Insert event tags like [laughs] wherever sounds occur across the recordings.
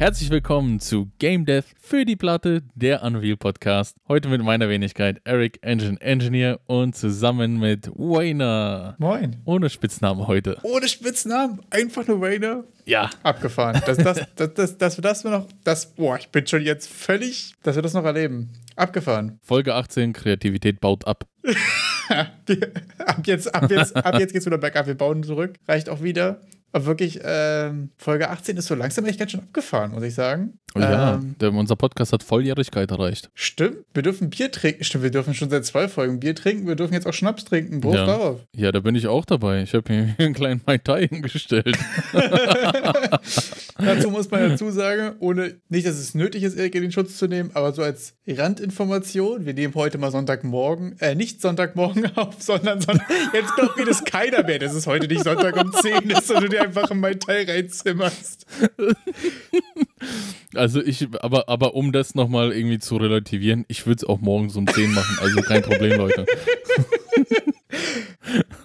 Herzlich willkommen zu Game Dev für die Platte, der Unreal Podcast. Heute mit meiner Wenigkeit Eric Engine Engineer und zusammen mit Wayner. Moin. Ohne Spitznamen heute. Ohne Spitznamen, einfach nur Wayner. Ja. Abgefahren. Das, das, [laughs] das, das, dass wir das noch, das, boah, ich bin schon jetzt völlig, dass wir das noch erleben. Abgefahren. Folge 18, Kreativität baut ab. [laughs] ab, jetzt, ab, jetzt, ab jetzt geht's wieder bergab. Wir bauen zurück. Reicht auch wieder. Aber wirklich, ähm, Folge 18 ist so langsam echt ganz schön abgefahren, muss ich sagen. Oh ja, ähm, der, unser Podcast hat Volljährigkeit erreicht. Stimmt, wir dürfen Bier trinken. Stimmt, wir dürfen schon seit zwei Folgen Bier trinken. Wir dürfen jetzt auch Schnaps trinken. Prost ja. darauf. Ja, da bin ich auch dabei. Ich habe hier [laughs] einen kleinen Mai Tai hingestellt. [laughs] Dazu muss man dazu sagen, ohne nicht, dass es nötig ist, Erik in den Schutz zu nehmen, aber so als Randinformation, wir nehmen heute mal Sonntagmorgen, äh, nicht Sonntagmorgen [laughs] auf, sondern, sondern jetzt glaubt mir das keiner mehr, dass es heute nicht Sonntag um 10 ist, sondern du dir einfach in mein Teil reinzimmerst. Also ich, aber, aber um das nochmal irgendwie zu relativieren, ich würde es auch morgens um 10 machen, also kein Problem, Leute.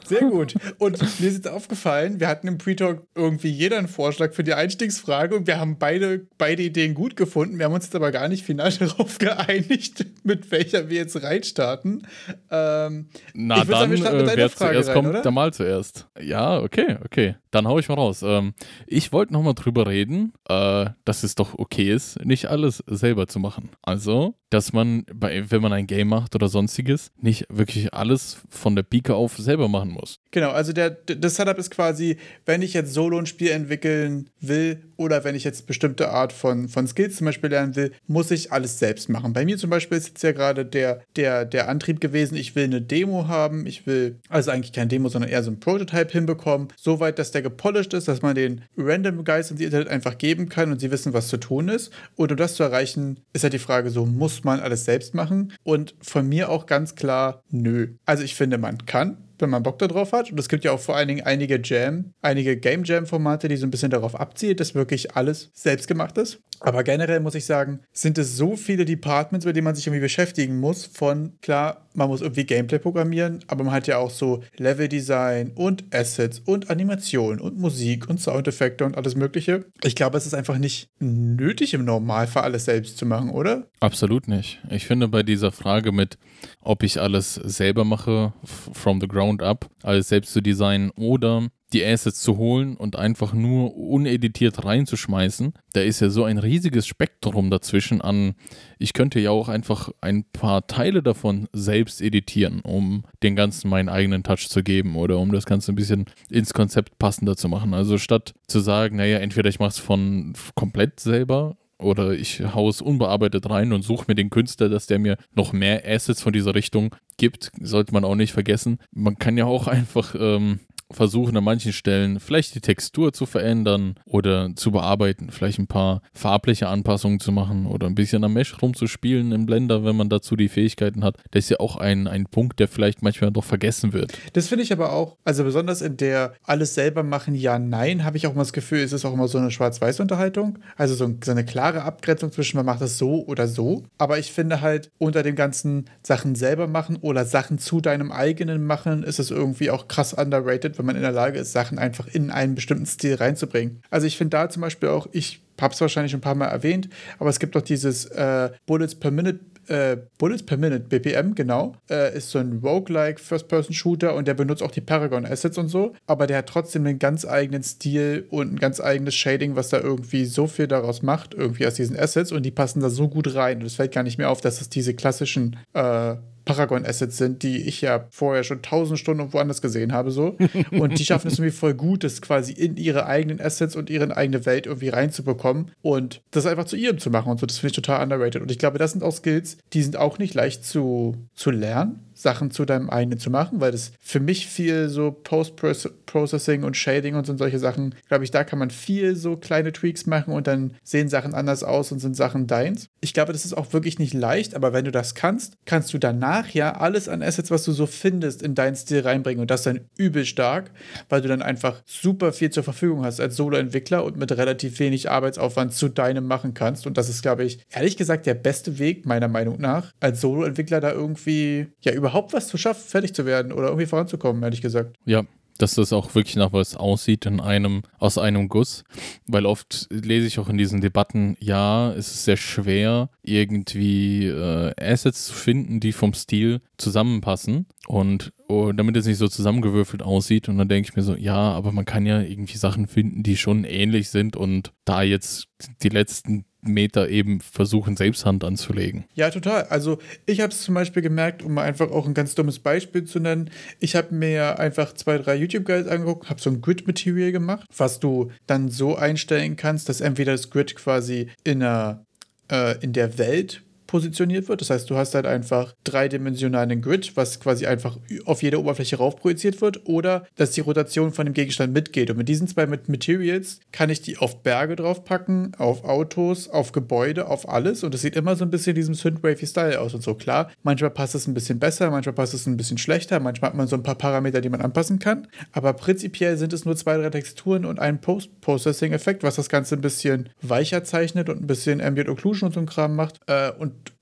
Sehr gut. Und mir ist jetzt aufgefallen, wir hatten im Pre-Talk irgendwie jeder einen Vorschlag für die Einstiegsfrage und wir haben beide, beide Ideen gut gefunden. Wir haben uns jetzt aber gar nicht final [laughs] darauf geeinigt, mit welcher wir jetzt reinstarten. Ähm, Na dann, sagen, äh, wer Frage zuerst rein, kommt, oder? der mal zuerst. Ja, okay, okay. Dann hau ich mal raus. Ähm, ich wollte nochmal drüber reden, äh, dass es doch okay ist, nicht alles selber zu machen. Also, dass man, bei, wenn man ein Game macht oder sonstiges, nicht wirklich alles von der Pike auf selber machen muss. Genau, also der, das Setup ist quasi, wenn ich jetzt solo ein Spiel entwickeln will oder wenn ich jetzt bestimmte Art von, von Skills zum Beispiel lernen will, muss ich alles selbst machen. Bei mir zum Beispiel ist jetzt ja gerade der, der, der Antrieb gewesen, ich will eine Demo haben, ich will, also eigentlich kein Demo, sondern eher so ein Prototype hinbekommen, soweit, dass der gepolished ist, dass man den Random Guys ins Internet einfach geben kann und sie wissen, was zu tun ist. Und um das zu erreichen, ist halt die Frage so, muss man alles selbst machen? Und von mir auch ganz klar, nö. Also ich finde, man kann, wenn man Bock darauf hat. Und es gibt ja auch vor allen Dingen einige Jam, einige Game Jam-Formate, die so ein bisschen darauf abzielen, dass wirklich alles selbst gemacht ist. Aber generell muss ich sagen, sind es so viele Departments, mit denen man sich irgendwie beschäftigen muss. Von klar, man muss irgendwie Gameplay programmieren, aber man hat ja auch so Level-Design und Assets und Animation und Musik und Soundeffekte und alles Mögliche. Ich glaube, es ist einfach nicht nötig im Normalfall alles selbst zu machen, oder? Absolut nicht. Ich finde bei dieser Frage mit, ob ich alles selber mache, from the ground up, alles selbst zu designen oder die Assets zu holen und einfach nur uneditiert reinzuschmeißen, da ist ja so ein riesiges Spektrum dazwischen an, ich könnte ja auch einfach ein paar Teile davon selbst editieren, um den Ganzen meinen eigenen Touch zu geben oder um das Ganze ein bisschen ins Konzept passender zu machen. Also statt zu sagen, naja, entweder ich mache es von komplett selber oder ich haue es unbearbeitet rein und suche mir den Künstler, dass der mir noch mehr Assets von dieser Richtung gibt, sollte man auch nicht vergessen. Man kann ja auch [laughs] einfach ähm, versuchen an manchen Stellen vielleicht die Textur zu verändern oder zu bearbeiten, vielleicht ein paar farbliche Anpassungen zu machen oder ein bisschen am Mesh rumzuspielen im Blender, wenn man dazu die Fähigkeiten hat. Das ist ja auch ein, ein Punkt, der vielleicht manchmal doch vergessen wird. Das finde ich aber auch, also besonders in der alles selber machen, ja, nein, habe ich auch immer das Gefühl, es ist auch immer so eine Schwarz-Weiß-Unterhaltung. Also so, so eine klare Abgrenzung zwischen man macht es so oder so. Aber ich finde halt, unter dem ganzen Sachen selber machen oder Sachen zu deinem eigenen machen, ist es irgendwie auch krass underrated, wenn man in der Lage ist, Sachen einfach in einen bestimmten Stil reinzubringen. Also ich finde da zum Beispiel auch, ich habe es wahrscheinlich schon ein paar Mal erwähnt, aber es gibt doch dieses äh, Bullets per Minute äh, Bullets per Minute, BPM, genau, äh, ist so ein Roguelike First-Person-Shooter und der benutzt auch die Paragon-Assets und so, aber der hat trotzdem einen ganz eigenen Stil und ein ganz eigenes Shading, was da irgendwie so viel daraus macht, irgendwie aus diesen Assets und die passen da so gut rein und es fällt gar nicht mehr auf, dass es diese klassischen äh, Paragon-Assets sind, die ich ja vorher schon tausend Stunden woanders gesehen habe, so. [laughs] Und die schaffen es irgendwie voll gut, das quasi in ihre eigenen Assets und ihre eigene Welt irgendwie reinzubekommen und das einfach zu ihrem zu machen und so. Das finde ich total underrated. Und ich glaube, das sind auch Skills, die sind auch nicht leicht zu, zu lernen. Sachen zu deinem eigenen zu machen, weil das für mich viel so Post-Processing und Shading und so solche Sachen, glaube ich, da kann man viel so kleine Tweaks machen und dann sehen Sachen anders aus und sind Sachen deins. Ich glaube, das ist auch wirklich nicht leicht, aber wenn du das kannst, kannst du danach ja alles an Assets, was du so findest, in deinen Stil reinbringen und das dann übel stark, weil du dann einfach super viel zur Verfügung hast als Solo-Entwickler und mit relativ wenig Arbeitsaufwand zu deinem machen kannst und das ist, glaube ich, ehrlich gesagt der beste Weg, meiner Meinung nach, als Solo-Entwickler da irgendwie ja überhaupt was zu schaffen, fertig zu werden oder irgendwie voranzukommen, ehrlich gesagt. Ja, dass das auch wirklich nach was aussieht in einem, aus einem Guss. Weil oft lese ich auch in diesen Debatten, ja, es ist sehr schwer, irgendwie äh, Assets zu finden, die vom Stil zusammenpassen. Und oh, damit es nicht so zusammengewürfelt aussieht. Und dann denke ich mir so, ja, aber man kann ja irgendwie Sachen finden, die schon ähnlich sind und da jetzt die letzten Meter eben versuchen, selbst Hand anzulegen. Ja, total. Also ich habe es zum Beispiel gemerkt, um einfach auch ein ganz dummes Beispiel zu nennen. Ich habe mir einfach zwei, drei YouTube-Guides angeguckt, habe so ein Grid-Material gemacht, was du dann so einstellen kannst, dass entweder das Grid quasi in, einer, äh, in der Welt positioniert wird. Das heißt, du hast halt einfach dreidimensionalen Grid, was quasi einfach auf jede Oberfläche rauf projiziert wird, oder dass die Rotation von dem Gegenstand mitgeht. Und mit diesen zwei Materials kann ich die auf Berge draufpacken, auf Autos, auf Gebäude, auf alles. Und es sieht immer so ein bisschen diesem Synthwavy-Style aus und so. Klar, manchmal passt es ein bisschen besser, manchmal passt es ein bisschen schlechter, manchmal hat man so ein paar Parameter, die man anpassen kann. Aber prinzipiell sind es nur zwei, drei Texturen und ein Post-Processing-Effekt, was das Ganze ein bisschen weicher zeichnet und ein bisschen Ambient Occlusion und so ein Kram macht. Äh,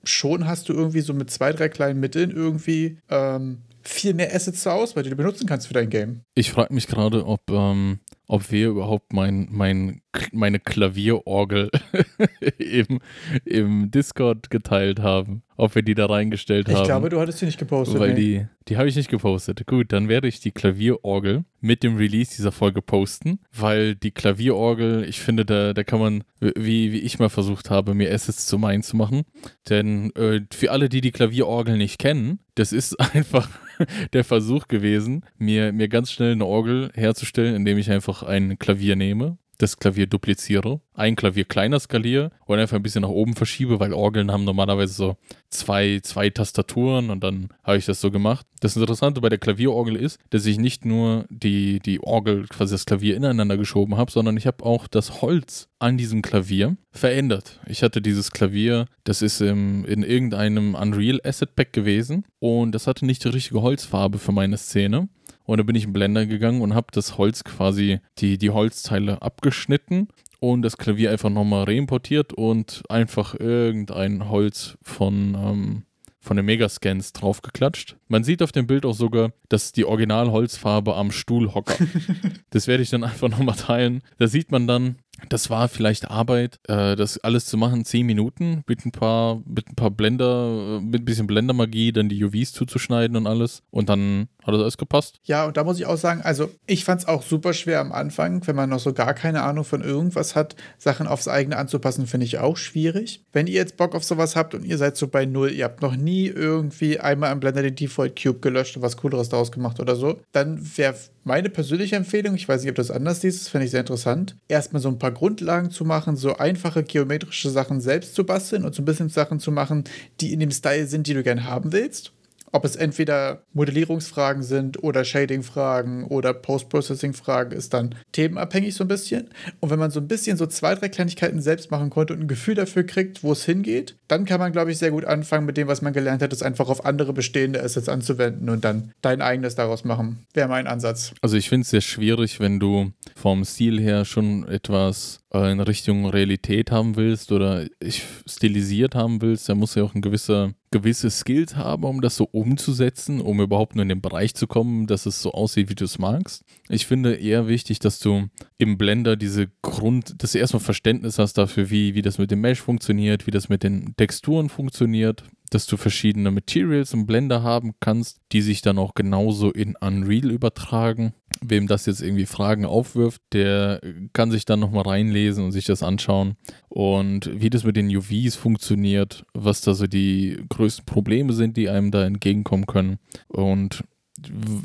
schon hast du irgendwie so mit zwei, drei kleinen Mitteln irgendwie ähm, viel mehr Assets zur Auswahl, die du benutzen kannst für dein Game. Ich frage mich gerade, ob, ähm, ob wir überhaupt mein, mein, meine Klavierorgel [laughs] eben im Discord geteilt haben. Ob wir die da reingestellt ich haben. Ich glaube, du hattest die nicht gepostet. Weil nee. die, die habe ich nicht gepostet. Gut, dann werde ich die Klavierorgel mit dem Release dieser Folge posten, weil die Klavierorgel, ich finde, da, da kann man, wie, wie ich mal versucht habe, mir Assets zu meinen zu machen. Denn äh, für alle, die die Klavierorgel nicht kennen, das ist [laughs] einfach [laughs] der Versuch gewesen, mir, mir ganz schnell eine Orgel herzustellen, indem ich einfach ein Klavier nehme, das Klavier dupliziere, ein Klavier kleiner skaliere und einfach ein bisschen nach oben verschiebe, weil Orgeln haben normalerweise so zwei, zwei Tastaturen und dann habe ich das so gemacht. Das Interessante bei der Klavierorgel ist, dass ich nicht nur die, die Orgel, quasi das Klavier ineinander geschoben habe, sondern ich habe auch das Holz an diesem Klavier verändert. Ich hatte dieses Klavier, das ist im, in irgendeinem Unreal Asset Pack gewesen und das hatte nicht die richtige Holzfarbe für meine Szene. Und da bin ich in Blender gegangen und habe das Holz quasi, die, die Holzteile abgeschnitten und das Klavier einfach nochmal reimportiert und einfach irgendein Holz von, ähm, von den Megascans draufgeklatscht. Man sieht auf dem Bild auch sogar, dass die Originalholzfarbe am Stuhl hocker. [laughs] das werde ich dann einfach nochmal teilen. Da sieht man dann, das war vielleicht Arbeit, äh, das alles zu machen, zehn Minuten mit ein paar, mit ein paar Blender, mit ein bisschen Blendermagie, dann die UVs zuzuschneiden und alles. Und dann hat das alles gepasst. Ja, und da muss ich auch sagen, also ich fand es auch super schwer am Anfang, wenn man noch so gar keine Ahnung von irgendwas hat, Sachen aufs eigene anzupassen, finde ich auch schwierig. Wenn ihr jetzt Bock auf sowas habt und ihr seid so bei Null, ihr habt noch nie irgendwie einmal am Blender den Default Cube gelöscht und was Cooleres daraus gemacht oder so, dann wäre meine persönliche Empfehlung, ich weiß nicht, ob das anders ist, das finde ich sehr interessant, erstmal so ein paar Grundlagen zu machen, so einfache geometrische Sachen selbst zu basteln und so ein bisschen Sachen zu machen, die in dem Style sind, die du gern haben willst ob es entweder Modellierungsfragen sind oder Shading-Fragen oder Post-Processing-Fragen, ist dann themenabhängig so ein bisschen. Und wenn man so ein bisschen so zwei, drei Kleinigkeiten selbst machen konnte und ein Gefühl dafür kriegt, wo es hingeht, dann kann man, glaube ich, sehr gut anfangen mit dem, was man gelernt hat, es einfach auf andere bestehende Assets anzuwenden und dann dein eigenes daraus machen. Wäre mein Ansatz. Also ich finde es sehr schwierig, wenn du vom Stil her schon etwas in Richtung Realität haben willst oder ich stilisiert haben willst, dann muss ja auch ein gewisser gewisse Skills haben, um das so umzusetzen, um überhaupt nur in den Bereich zu kommen, dass es so aussieht, wie du es magst. Ich finde eher wichtig, dass du im Blender diese Grund, dass du erstmal Verständnis hast dafür, wie, wie das mit dem Mesh funktioniert, wie das mit den Texturen funktioniert, dass du verschiedene Materials im Blender haben kannst, die sich dann auch genauso in Unreal übertragen. Wem das jetzt irgendwie Fragen aufwirft, der kann sich dann nochmal reinlesen und sich das anschauen. Und wie das mit den UVs funktioniert, was da so die größten Probleme sind, die einem da entgegenkommen können. Und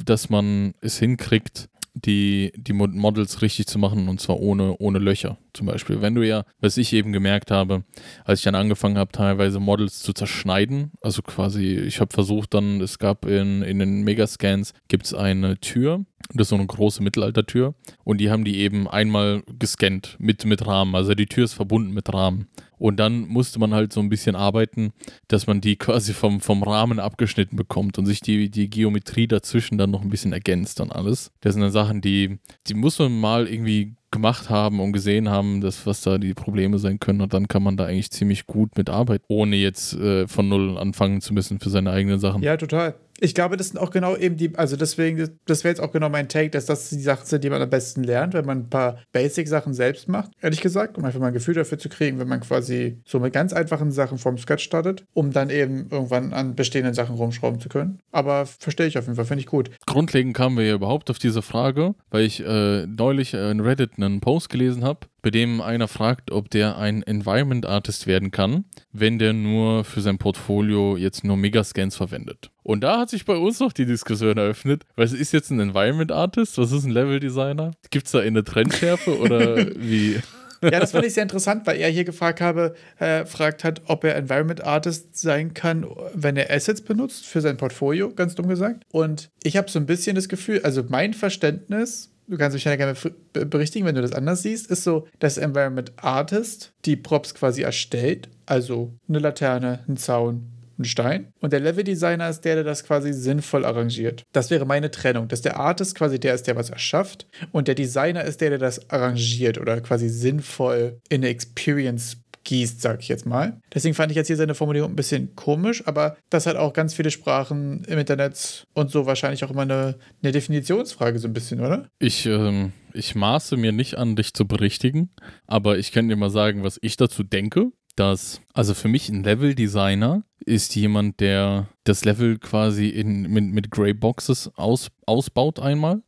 dass man es hinkriegt, die, die Models richtig zu machen und zwar ohne, ohne Löcher zum Beispiel. Wenn du ja, was ich eben gemerkt habe, als ich dann angefangen habe, teilweise Models zu zerschneiden, also quasi, ich habe versucht dann, es gab in, in den Megascans, gibt es eine Tür, das ist so eine große Mittelaltertür und die haben die eben einmal gescannt mit, mit Rahmen, also die Tür ist verbunden mit Rahmen. Und dann musste man halt so ein bisschen arbeiten, dass man die quasi vom, vom Rahmen abgeschnitten bekommt und sich die, die Geometrie dazwischen dann noch ein bisschen ergänzt und alles. Das sind dann Sachen, die, die muss man mal irgendwie gemacht haben und gesehen haben, dass, was da die Probleme sein können. Und dann kann man da eigentlich ziemlich gut mit arbeiten, ohne jetzt äh, von null anfangen zu müssen für seine eigenen Sachen. Ja, total. Ich glaube, das sind auch genau eben die, also deswegen, das wäre jetzt auch genau mein Take, dass das die Sachen sind, die man am besten lernt, wenn man ein paar Basic-Sachen selbst macht, ehrlich gesagt, um einfach mal ein Gefühl dafür zu kriegen, wenn man quasi so mit ganz einfachen Sachen vom Sketch startet, um dann eben irgendwann an bestehenden Sachen rumschrauben zu können. Aber verstehe ich auf jeden Fall, finde ich gut. Grundlegend kamen wir ja überhaupt auf diese Frage, weil ich äh, neulich in Reddit einen Post gelesen habe, bei dem einer fragt, ob der ein Environment Artist werden kann, wenn der nur für sein Portfolio jetzt nur Megascans verwendet. Und da hat sich bei uns noch die Diskussion eröffnet, was ist jetzt ein Environment Artist? Was ist ein Level Designer? Gibt es da eine Trendschärfe [laughs] oder wie? Ja, das fand ich sehr interessant, weil er hier gefragt habe, äh, fragt hat, ob er Environment Artist sein kann, wenn er Assets benutzt für sein Portfolio, ganz dumm gesagt. Und ich habe so ein bisschen das Gefühl, also mein Verständnis du kannst mich ja gerne berichtigen, wenn du das anders siehst, ist so, dass Environment Artist die Props quasi erstellt, also eine Laterne, ein Zaun, ein Stein. Und der Level-Designer ist der, der das quasi sinnvoll arrangiert. Das wäre meine Trennung, dass der Artist quasi der ist, der was erschafft und der Designer ist der, der das arrangiert oder quasi sinnvoll in eine Experience gießt, sag ich jetzt mal. Deswegen fand ich jetzt hier seine Formulierung ein bisschen komisch, aber das hat auch ganz viele Sprachen im Internet und so wahrscheinlich auch immer eine, eine Definitionsfrage so ein bisschen, oder? Ich, ähm, ich maße mir nicht an, dich zu berichtigen, aber ich kann dir mal sagen, was ich dazu denke. Dass, also für mich ein Level-Designer ist jemand, der das Level quasi in, mit, mit Grey Boxes aus, ausbaut einmal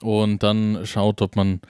und dann schaut, ob man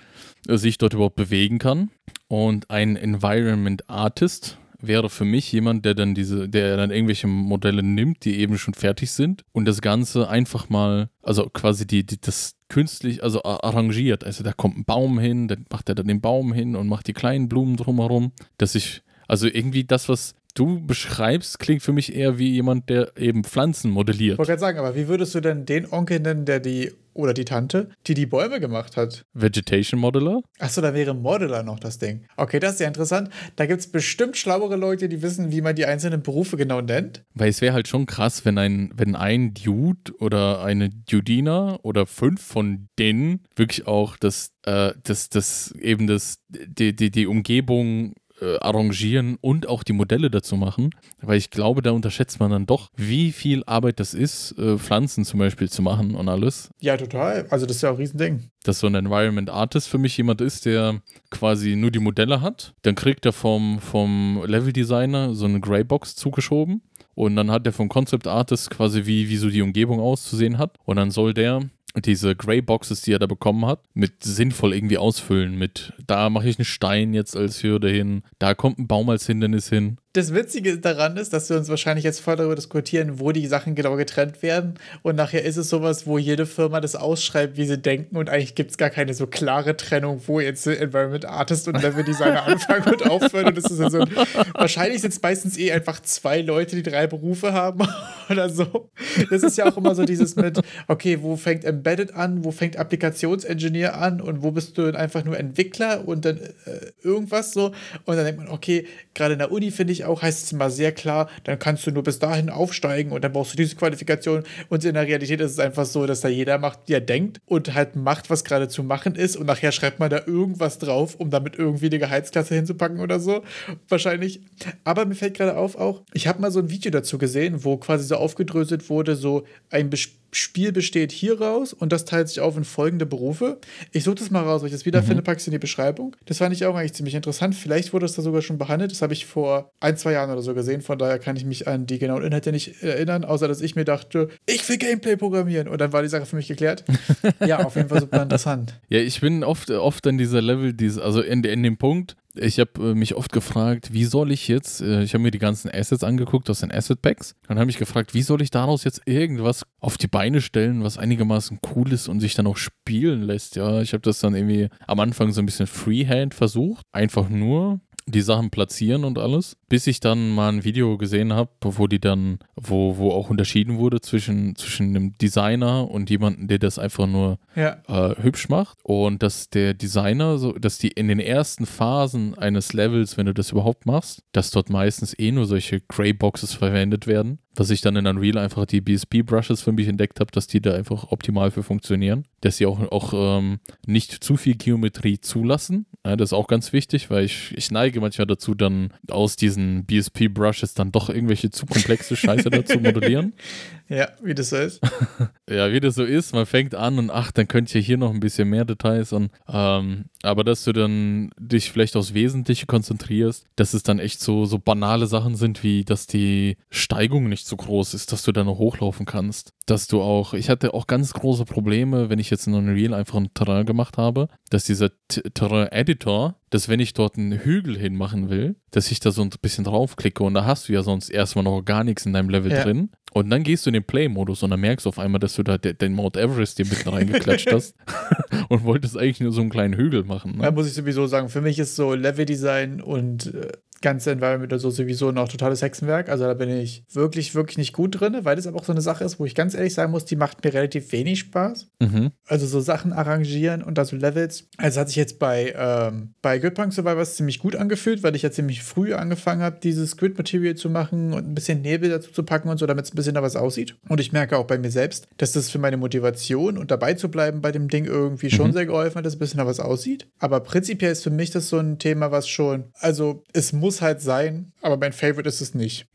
sich dort überhaupt bewegen kann. Und ein Environment Artist wäre für mich jemand, der dann diese, der dann irgendwelche Modelle nimmt, die eben schon fertig sind und das Ganze einfach mal, also quasi die, die das künstlich, also arrangiert. Also da kommt ein Baum hin, dann macht er dann den Baum hin und macht die kleinen Blumen drumherum, dass ich, also irgendwie das, was du beschreibst, klingt für mich eher wie jemand, der eben Pflanzen modelliert. Ich wollte gerade sagen, aber wie würdest du denn den Onkel nennen, der die oder die Tante, die die Bäume gemacht hat. Vegetation Modeler? Achso, da wäre Modeler noch das Ding. Okay, das ist ja interessant. Da gibt es bestimmt schlauere Leute, die wissen, wie man die einzelnen Berufe genau nennt. Weil es wäre halt schon krass, wenn ein, wenn ein Dude oder eine Dudina oder fünf von denen wirklich auch das, äh, das, das eben das, die, die, die Umgebung äh, arrangieren und auch die Modelle dazu machen, weil ich glaube, da unterschätzt man dann doch, wie viel Arbeit das ist, äh, Pflanzen zum Beispiel zu machen und alles. Ja, total. Also das ist ja auch ein Riesending. Dass so ein Environment Artist für mich jemand ist, der quasi nur die Modelle hat. Dann kriegt er vom, vom Level Designer so eine Greybox zugeschoben. Und dann hat er vom Concept Artist quasi, wie, wie so die Umgebung auszusehen hat. Und dann soll der diese Grey Boxes, die er da bekommen hat, mit sinnvoll irgendwie ausfüllen. Mit da mache ich einen Stein jetzt als Hürde hin, da kommt ein Baum als Hindernis hin das Witzige daran ist, dass wir uns wahrscheinlich jetzt voll darüber diskutieren, wo die Sachen genau getrennt werden. Und nachher ist es sowas, wo jede Firma das ausschreibt, wie sie denken. Und eigentlich gibt es gar keine so klare Trennung, wo jetzt Environment Artist und Level Designer [laughs] anfangen und aufhören. Und das ist so, wahrscheinlich sind es meistens eh einfach zwei Leute, die drei Berufe haben [laughs] oder so. Das ist ja auch immer so dieses mit, okay, wo fängt Embedded an, wo fängt Applikationsengineer an und wo bist du einfach nur Entwickler und dann äh, irgendwas so. Und dann denkt man, okay, gerade in der Uni finde ich auch, heißt es immer sehr klar, dann kannst du nur bis dahin aufsteigen und dann brauchst du diese Qualifikation. Und in der Realität ist es einfach so, dass da jeder macht, wie er denkt und halt macht, was gerade zu machen ist. Und nachher schreibt man da irgendwas drauf, um damit irgendwie eine Gehaltsklasse hinzupacken oder so. Wahrscheinlich. Aber mir fällt gerade auf auch, ich habe mal so ein Video dazu gesehen, wo quasi so aufgedröselt wurde, so ein Bespannung Spiel besteht hier raus und das teilt sich auf in folgende Berufe. Ich suche das mal raus, weil ich das wiederfinde, mhm. packe es in die Beschreibung. Das fand ich auch eigentlich ziemlich interessant. Vielleicht wurde das da sogar schon behandelt. Das habe ich vor ein, zwei Jahren oder so gesehen. Von daher kann ich mich an die genauen Inhalte nicht erinnern, außer dass ich mir dachte, ich will Gameplay programmieren. Und dann war die Sache für mich geklärt. [laughs] ja, auf jeden Fall super interessant. Ja, ich bin oft, oft in dieser Level, also in, in dem Punkt, ich habe äh, mich oft gefragt, wie soll ich jetzt, äh, ich habe mir die ganzen Assets angeguckt aus den Asset Packs, dann habe ich gefragt, wie soll ich daraus jetzt irgendwas auf die Beine stellen, was einigermaßen cool ist und sich dann auch spielen lässt. Ja, ich habe das dann irgendwie am Anfang so ein bisschen Freehand versucht, einfach nur die Sachen platzieren und alles, bis ich dann mal ein Video gesehen habe, wo die dann, wo, wo auch unterschieden wurde zwischen, zwischen einem Designer und jemandem, der das einfach nur ja. äh, hübsch macht. Und dass der Designer, so, dass die in den ersten Phasen eines Levels, wenn du das überhaupt machst, dass dort meistens eh nur solche Grey Boxes verwendet werden was ich dann in Unreal einfach die BSP-Brushes für mich entdeckt habe, dass die da einfach optimal für funktionieren. Dass sie auch, auch ähm, nicht zu viel Geometrie zulassen. Ja, das ist auch ganz wichtig, weil ich, ich neige manchmal dazu, dann aus diesen BSP-Brushes dann doch irgendwelche zu komplexe Scheiße dazu modellieren. [laughs] Ja, wie das so ist. [laughs] ja, wie das so ist, man fängt an und ach, dann könnt ihr hier noch ein bisschen mehr Details und ähm, aber dass du dann dich vielleicht aufs Wesentliche konzentrierst, dass es dann echt so, so banale Sachen sind, wie dass die Steigung nicht so groß ist, dass du da noch hochlaufen kannst. Dass du auch, ich hatte auch ganz große Probleme, wenn ich jetzt in Unreal einfach ein Terrain gemacht habe, dass dieser Terrain-Editor, dass wenn ich dort einen Hügel hinmachen will, dass ich da so ein bisschen draufklicke und da hast du ja sonst erstmal noch gar nichts in deinem Level ja. drin. Und dann gehst du in den Play-Modus und dann merkst du auf einmal, dass du da den Mount Everest dir mitten reingeklatscht hast [laughs] [laughs] und wolltest eigentlich nur so einen kleinen Hügel machen. Ne? Da muss ich sowieso sagen, für mich ist so Level-Design und äh, ganze Environment oder so sowieso noch totales Hexenwerk. Also da bin ich wirklich, wirklich nicht gut drin, weil das aber auch so eine Sache ist, wo ich ganz ehrlich sagen muss, die macht mir relativ wenig Spaß. Mhm. Also so Sachen arrangieren und da so Levels. Also hat sich jetzt bei, ähm, bei Gridpunk Survivors ziemlich gut angefühlt, weil ich ja ziemlich früh angefangen habe, dieses Grid Material zu machen und ein bisschen Nebel dazu zu packen und so, damit es ein bisschen da was aussieht. Und ich merke auch bei mir selbst, dass das für meine Motivation und dabei zu bleiben bei dem Ding irgendwie schon mhm. sehr geholfen hat, dass es ein bisschen da was aussieht. Aber prinzipiell ist für mich das so ein Thema, was schon, also es muss muss halt sein, aber mein Favorite ist es nicht.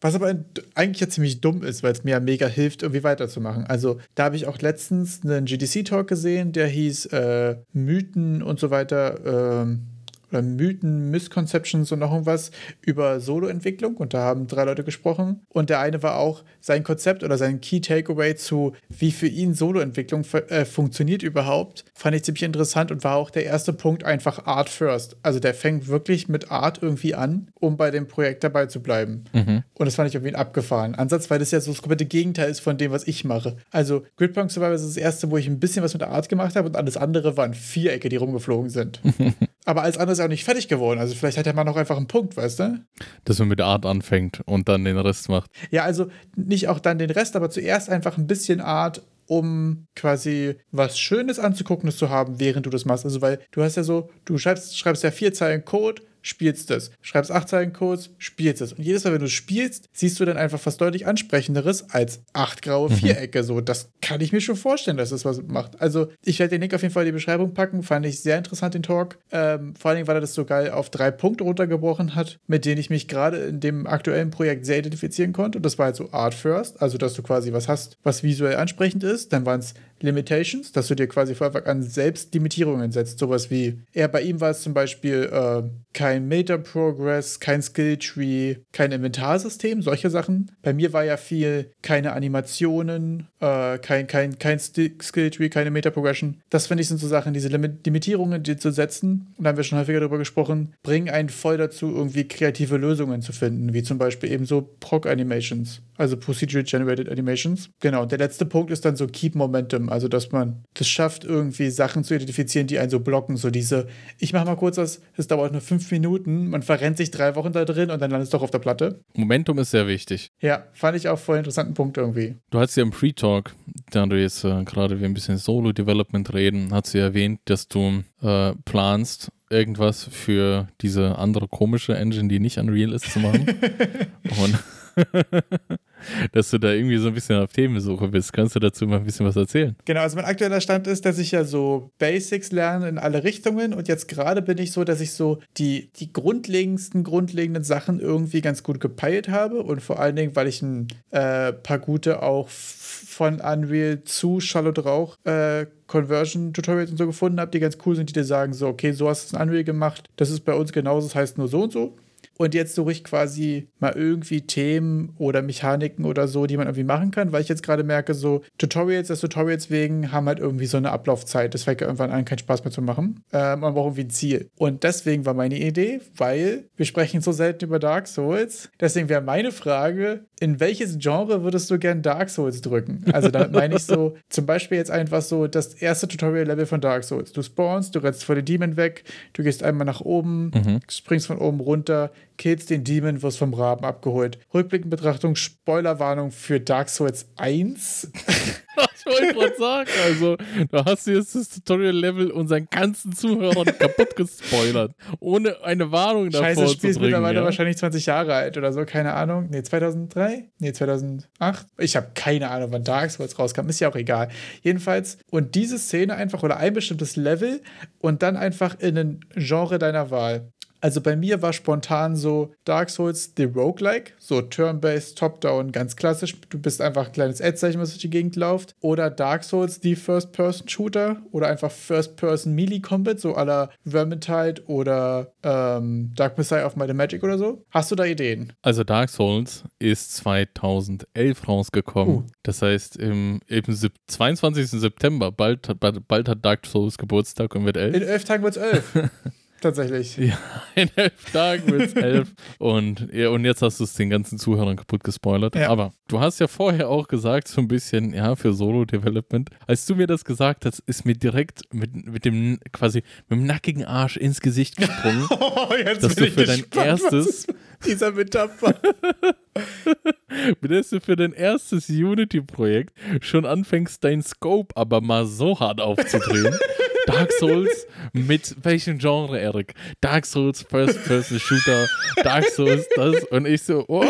Was aber eigentlich ja ziemlich dumm ist, weil es mir ja mega hilft, irgendwie weiterzumachen. Also da habe ich auch letztens einen GDC-Talk gesehen, der hieß äh, Mythen und so weiter. Äh, oder Mythen, Misconceptions und noch irgendwas über Solo-Entwicklung. Und da haben drei Leute gesprochen. Und der eine war auch sein Konzept oder sein Key Takeaway zu, wie für ihn Solo-Entwicklung äh, funktioniert überhaupt, fand ich ziemlich interessant und war auch der erste Punkt einfach Art First. Also der fängt wirklich mit Art irgendwie an, um bei dem Projekt dabei zu bleiben. Mhm. Und das fand ich irgendwie abgefahren. Ansatz, weil das ja so das komplette Gegenteil ist von dem, was ich mache. Also Gridpunk Survivor ist das erste, wo ich ein bisschen was mit der Art gemacht habe und alles andere waren Vierecke, die rumgeflogen sind. [laughs] Aber alles andere ist auch nicht fertig geworden. Also vielleicht hat der Mann noch einfach einen Punkt, weißt du? Dass man mit der Art anfängt und dann den Rest macht. Ja, also nicht auch dann den Rest, aber zuerst einfach ein bisschen Art, um quasi was Schönes anzugucken, zu haben, während du das machst. Also weil du hast ja so, du schreibst, schreibst ja vier Zeilen Code, spielst das. Schreibst acht Zeilen Codes, spielst es. Und jedes Mal, wenn du spielst, siehst du dann einfach was deutlich ansprechenderes als acht graue mhm. Vierecke. So, das kann ich mir schon vorstellen, dass das was macht. Also, ich werde den Link auf jeden Fall in die Beschreibung packen. Fand ich sehr interessant, den Talk. Ähm, vor allen Dingen, weil er das so geil auf drei Punkte runtergebrochen hat, mit denen ich mich gerade in dem aktuellen Projekt sehr identifizieren konnte. Und das war halt so Art First, also dass du quasi was hast, was visuell ansprechend ist. Dann waren es Limitations, dass du dir quasi von Anfang an selbst Limitierungen setzt. Sowas wie, er bei ihm war es zum Beispiel äh, kein Meta-Progress, kein Skill-Tree, kein Inventarsystem, solche Sachen. Bei mir war ja viel keine Animationen, äh, kein, kein, kein Skill-Tree, keine Meta-Progression. Das finde ich sind so Sachen, diese Lim Limitierungen die zu setzen, und da haben wir schon häufiger darüber gesprochen, bringen einen voll dazu, irgendwie kreative Lösungen zu finden, wie zum Beispiel eben so Proc-Animations also Procedure Generated Animations. Genau, und der letzte Punkt ist dann so Keep Momentum, also dass man das schafft, irgendwie Sachen zu identifizieren, die einen so blocken. So diese, ich mache mal kurz was, es dauert nur fünf Minuten, man verrennt sich drei Wochen da drin und dann landet es doch auf der Platte. Momentum ist sehr wichtig. Ja, fand ich auch voll interessanten Punkt irgendwie. Du hast ja im Pre-Talk, da du jetzt äh, gerade wie ein bisschen Solo-Development reden, hast du ja erwähnt, dass du äh, planst, irgendwas für diese andere komische Engine, die nicht Unreal ist, zu machen. [laughs] und [laughs] dass du da irgendwie so ein bisschen auf Themensuche bist. Kannst du dazu mal ein bisschen was erzählen? Genau, also mein aktueller Stand ist, dass ich ja so Basics lerne in alle Richtungen und jetzt gerade bin ich so, dass ich so die, die grundlegendsten, grundlegenden Sachen irgendwie ganz gut gepeilt habe und vor allen Dingen, weil ich ein äh, paar gute auch von Unreal zu Charlotte Rauch äh, Conversion Tutorials und so gefunden habe, die ganz cool sind, die dir sagen so, okay, so hast du es in Unreal gemacht, das ist bei uns genauso, das heißt nur so und so und jetzt suche ich quasi mal irgendwie Themen oder Mechaniken oder so, die man irgendwie machen kann, weil ich jetzt gerade merke, so Tutorials des Tutorials wegen haben halt irgendwie so eine Ablaufzeit. Das fängt ja irgendwann an, keinen Spaß mehr zu machen. Äh, man braucht irgendwie ein Ziel. Und deswegen war meine Idee, weil wir sprechen so selten über Dark Souls. Deswegen wäre meine Frage, in welches Genre würdest du gern Dark Souls drücken? Also damit meine ich so, [laughs] zum Beispiel jetzt einfach so das erste Tutorial-Level von Dark Souls. Du spawnst, du rennst vor den Demon weg, du gehst einmal nach oben, mhm. springst von oben runter, killst den Demon, wirst vom Raben abgeholt. Rückblickend Betrachtung, Spoilerwarnung für Dark Souls 1. [laughs] ich wollte gerade sagen, also, da hast du jetzt das Tutorial-Level unseren ganzen Zuhörern [laughs] kaputt gespoilert. Ohne eine Warnung davor Scheiße, das Spiel ist mittlerweile ja? wahrscheinlich 20 Jahre alt oder so, keine Ahnung. Nee, 2003? Nee, 2008? Ich habe keine Ahnung, wann Dark Souls rauskam, ist ja auch egal. Jedenfalls, und diese Szene einfach oder ein bestimmtes Level und dann einfach in ein Genre deiner Wahl. Also bei mir war spontan so Dark Souls The Roguelike, so Turn-Based, Top-Down, ganz klassisch. Du bist einfach ein kleines Ad-Zeichen, was durch die Gegend läuft. Oder Dark Souls The First-Person-Shooter oder einfach First-Person-Melee-Combat, so à la Vermintide oder ähm, Dark Messiah of Might and Magic oder so. Hast du da Ideen? Also Dark Souls ist 2011 rausgekommen. Uh. Das heißt, im, im Sep- 22. September, bald, hat- bald, bald hat Dark Souls Geburtstag und wird elf. In elf Tagen wird es elf. [laughs] Tatsächlich. Ja, [laughs] in elf Tagen wird es elf. Und, und jetzt hast du es den ganzen Zuhörern kaputt gespoilert. Ja. Aber du hast ja vorher auch gesagt, so ein bisschen, ja, für Solo-Development. Als du mir das gesagt hast, ist mir direkt mit, mit dem quasi mit dem nackigen Arsch ins Gesicht gesprungen. [laughs] Oh, jetzt Dass bin du ich für dein gespannt, erstes- dieser Metapher. dass du für dein erstes Unity-Projekt schon anfängst, dein Scope aber mal so hart aufzudrehen. [laughs] Dark Souls mit welchem Genre, Erik? Dark Souls, First-Person-Shooter, Dark Souls, das. Und ich so, wow,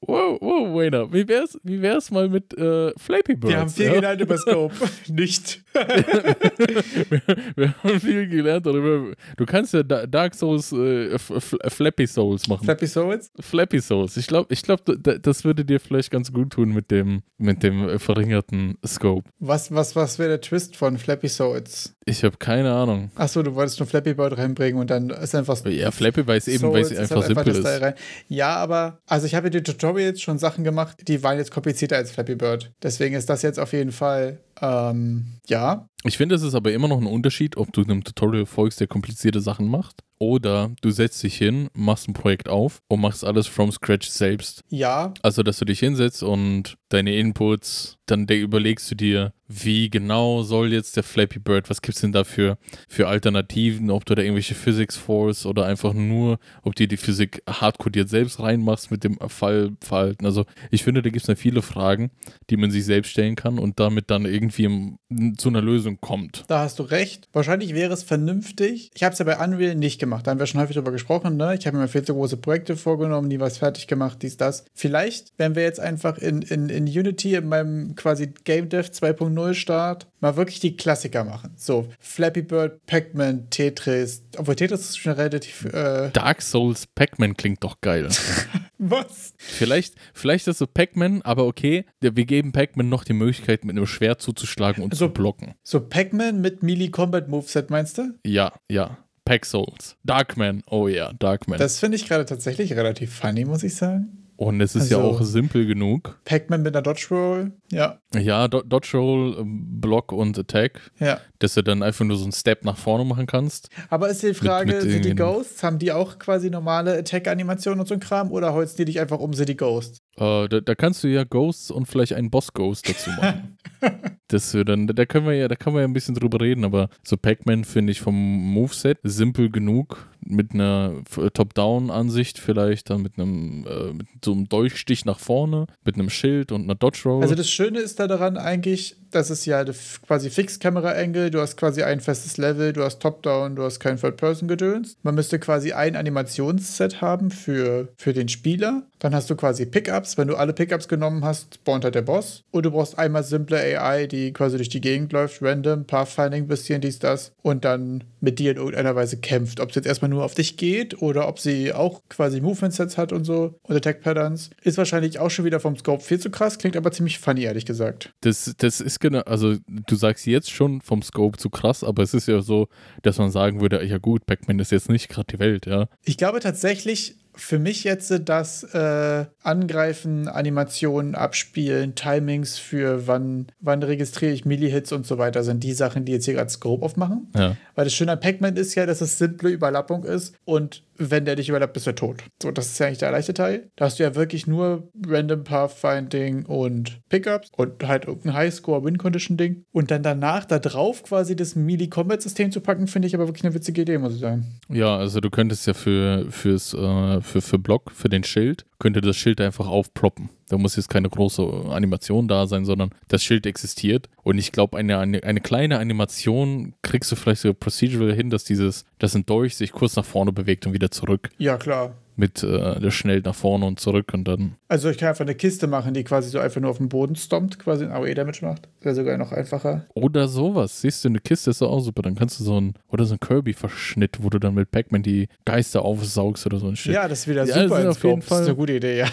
wow, wow, Wayner, wie wär's, wie wär's mal mit äh, Flappy Birds? Wir haben viel ja? gelernt über Scope. [laughs] Nicht. wir, wir haben viel gelernt darüber. Du kannst ja Da- Dark Souls, äh, Flappy Souls machen. Flappy Souls? Flappy Souls. Ich glaube, ich glaub, das würde dir vielleicht ganz gut tun mit dem, mit dem äh, verringerten Scope. Was, was, was wäre der Twist von Flappy Souls? Ich habe keine Ahnung. Achso, du wolltest nur Flappy Bird reinbringen und dann ist einfach. Ja, Flappy weiß eben, weil Souls ist einfach halt simpel Style ist. rein. Ja, aber, also ich habe in den Tutorials schon Sachen gemacht, die waren jetzt komplizierter als Flappy Bird. Deswegen ist das jetzt auf jeden Fall, ähm, ja. Ich finde, es ist aber immer noch ein Unterschied, ob du einem Tutorial folgst, der komplizierte Sachen macht, oder du setzt dich hin, machst ein Projekt auf und machst alles from scratch selbst. Ja, Also, dass du dich hinsetzt und deine Inputs, dann überlegst du dir, wie genau soll jetzt der Flappy Bird, was gibt's denn da für, Alternativen, ob du da irgendwelche Physics Force oder einfach nur, ob du die Physik hardcodiert selbst reinmachst mit dem Fallverhalten. Also, ich finde, da gibt's da viele Fragen, die man sich selbst stellen kann und damit dann irgendwie zu einer Lösung kommt. Da hast du recht. Wahrscheinlich wäre es vernünftig. Ich habe es ja bei Unreal nicht gemacht. Da haben wir schon häufig drüber gesprochen. Ne? Ich habe mir viel zu große Projekte vorgenommen, nie was fertig gemacht, dies, das. Vielleicht, wenn wir jetzt einfach in, in, in Unity, in meinem quasi Game Dev 2.0 Start, mal wirklich die Klassiker machen. So, Flappy Bird, Pac-Man, Tetris. Obwohl Tetris ist schon relativ. Äh, Dark Souls Pac-Man klingt doch geil. [laughs] was? Vielleicht, vielleicht ist so Pac-Man, aber okay, wir geben Pac-Man noch die Möglichkeit, mit einem Schwert zuzuschlagen und Also- zu blocken. So, Pac-Man mit Melee Combat Moveset, meinst du? Ja, ja. Pac Souls. Darkman, oh ja, Darkman. Das finde ich gerade tatsächlich relativ funny, muss ich sagen. Und es ist ja also- auch simpel genug. Pac-Man mit einer Dodge Roll. Ja, Ja, Do Dodge Roll, ähm, Block und Attack, ja. dass du dann einfach nur so einen Step nach vorne machen kannst. Aber ist die Frage, mit sind die Ghosts, haben die auch quasi normale Attack-Animationen und so ein Kram oder holst die dich einfach um, sind die Ghosts? Äh, da, da kannst du ja Ghosts und vielleicht einen Boss-Ghost dazu machen. [laughs] das dann, da können wir ja, da können wir ja ein bisschen drüber reden, aber so Pac-Man finde ich vom Moveset simpel genug, mit einer F- Top-Down-Ansicht vielleicht, dann mit einem, äh, mit so einem Dolchstich nach vorne, mit einem Schild und einer Dodge-Roll. Also das Schöne ist da daran eigentlich, das ist ja quasi Fix-Kamera-Angle, du hast quasi ein festes Level, du hast Top-Down, du hast kein Third-Person-Gedöns. Man müsste quasi ein Animationsset haben für, für den Spieler. Dann hast du quasi Pickups. Wenn du alle Pickups genommen hast, spawnt halt der Boss. Und du brauchst einmal simple AI, die quasi durch die Gegend läuft, random, Pathfinding, bisschen dies, das. Und dann mit dir in irgendeiner Weise kämpft. Ob es jetzt erstmal nur auf dich geht oder ob sie auch quasi Movement-Sets hat und so und Attack-Patterns. Ist wahrscheinlich auch schon wieder vom Scope viel zu krass, klingt aber ziemlich funny, ehrlich gesagt. Das, das ist genau, also du sagst jetzt schon vom Scope zu krass, aber es ist ja so, dass man sagen würde, ja gut, Pac-Man ist jetzt nicht gerade die Welt, ja. Ich glaube tatsächlich, für mich jetzt das äh, Angreifen, Animationen, Abspielen, Timings für wann, wann registriere ich Milli-Hits und so weiter, sind die Sachen, die jetzt hier gerade Scope aufmachen. Ja. Weil das Schöne an Pac-Man ist ja, dass es simple Überlappung ist und wenn der dich überlappt, bist du tot. So, das ist ja eigentlich der leichte Teil. Da hast du ja wirklich nur Random Pathfinding und Pickups und halt irgendein Highscore-Win-Condition-Ding. Und dann danach da drauf quasi das Melee-Combat-System zu packen, finde ich aber wirklich eine witzige Idee, muss ich sagen. Ja, also du könntest ja für, fürs, äh, für, für Block, für den Schild, könnte das Schild einfach aufploppen. Da muss jetzt keine große Animation da sein, sondern das Schild existiert. Und ich glaube, eine, eine, eine kleine Animation kriegst du vielleicht so procedural hin, dass dieses, dass ein Dolch sich kurz nach vorne bewegt und wieder zurück. Ja, klar. Mit äh, schnell nach vorne und zurück und dann. Also ich kann einfach eine Kiste machen, die quasi so einfach nur auf den Boden stompt, quasi ein AOE-Damage macht. Wäre sogar noch einfacher. Oder sowas. Siehst du, eine Kiste ist auch super. Dann kannst du so ein, oder so ein Kirby-Verschnitt, wo du dann mit Pac-Man die Geister aufsaugst oder so ein Shit. Ja, das ist wieder ja, super. auf jeden Fall. Das ist eine gute Idee, ja.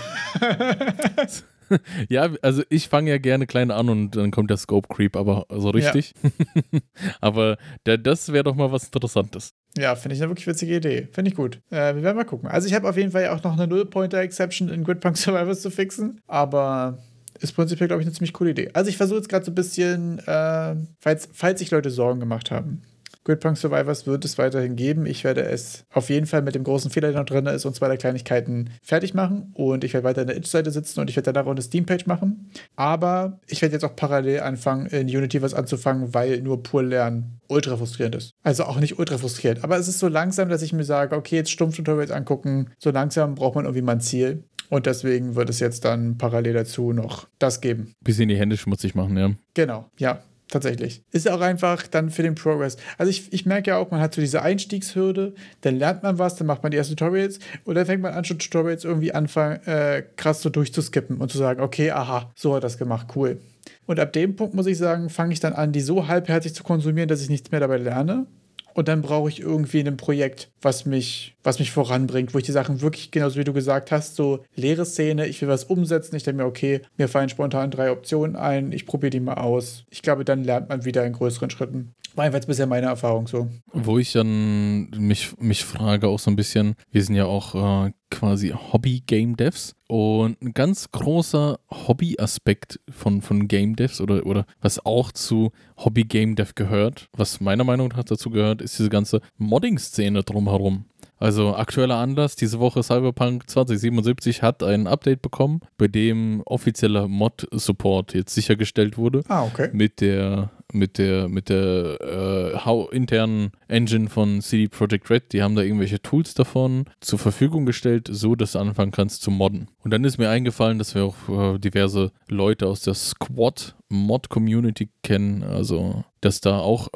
[laughs] ja, also ich fange ja gerne klein an und dann kommt der Scope Creep, aber so richtig. Ja. [laughs] aber der, das wäre doch mal was Interessantes. Ja, finde ich eine wirklich witzige Idee. Finde ich gut. Äh, wir werden mal gucken. Also ich habe auf jeden Fall auch noch eine Null-Pointer-Exception in Gridpunk Survivors [laughs] zu fixen, aber ist prinzipiell, glaube ich, eine ziemlich coole Idee. Also ich versuche jetzt gerade so ein bisschen, äh, falls, falls sich Leute Sorgen gemacht haben. Gridpunk Survivors wird es weiterhin geben. Ich werde es auf jeden Fall mit dem großen Fehler, der noch drin ist, und zwei der Kleinigkeiten fertig machen. Und ich werde weiter in der Itch-Seite sitzen und ich werde danach auch eine Steam-Page machen. Aber ich werde jetzt auch parallel anfangen, in Unity was anzufangen, weil nur pur lernen ultra frustrierend ist. Also auch nicht ultra frustrierend, aber es ist so langsam, dass ich mir sage, okay, jetzt stumpf Tutorials angucken. So langsam braucht man irgendwie mal ein Ziel. Und deswegen wird es jetzt dann parallel dazu noch das geben. Bisschen die Hände schmutzig machen, ja. Genau, ja tatsächlich. Ist auch einfach dann für den Progress. Also ich, ich merke ja auch, man hat so diese Einstiegshürde, dann lernt man was, dann macht man die ersten Tutorials und dann fängt man an, schon Tutorials irgendwie anfangen, äh, krass so durchzuskippen und zu sagen, okay, aha, so hat das gemacht, cool. Und ab dem Punkt muss ich sagen, fange ich dann an, die so halbherzig zu konsumieren, dass ich nichts mehr dabei lerne. Und dann brauche ich irgendwie ein Projekt, was mich, was mich voranbringt, wo ich die Sachen wirklich, genauso wie du gesagt hast, so leere Szene, ich will was umsetzen, ich denke mir, okay, mir fallen spontan drei Optionen ein, ich probiere die mal aus. Ich glaube, dann lernt man wieder in größeren Schritten. War jedenfalls bisher meine Erfahrung so. Wo ich dann mich, mich frage auch so ein bisschen, wir sind ja auch äh, quasi Hobby-Game Devs und ein ganz großer Hobby-Aspekt von, von Game Devs oder, oder was auch zu Hobby-Game Dev gehört, was meiner Meinung nach dazu gehört, ist diese ganze Modding-Szene drumherum. Also aktueller Anlass, diese Woche Cyberpunk 2077 hat ein Update bekommen, bei dem offizieller Mod-Support jetzt sichergestellt wurde. Ah, okay. Mit der mit der, mit der äh, internen Engine von CD Projekt Red. Die haben da irgendwelche Tools davon zur Verfügung gestellt, so dass du anfangen kannst zu modden. Und dann ist mir eingefallen, dass wir auch äh, diverse Leute aus der Squad Mod Community kennen, also dass da auch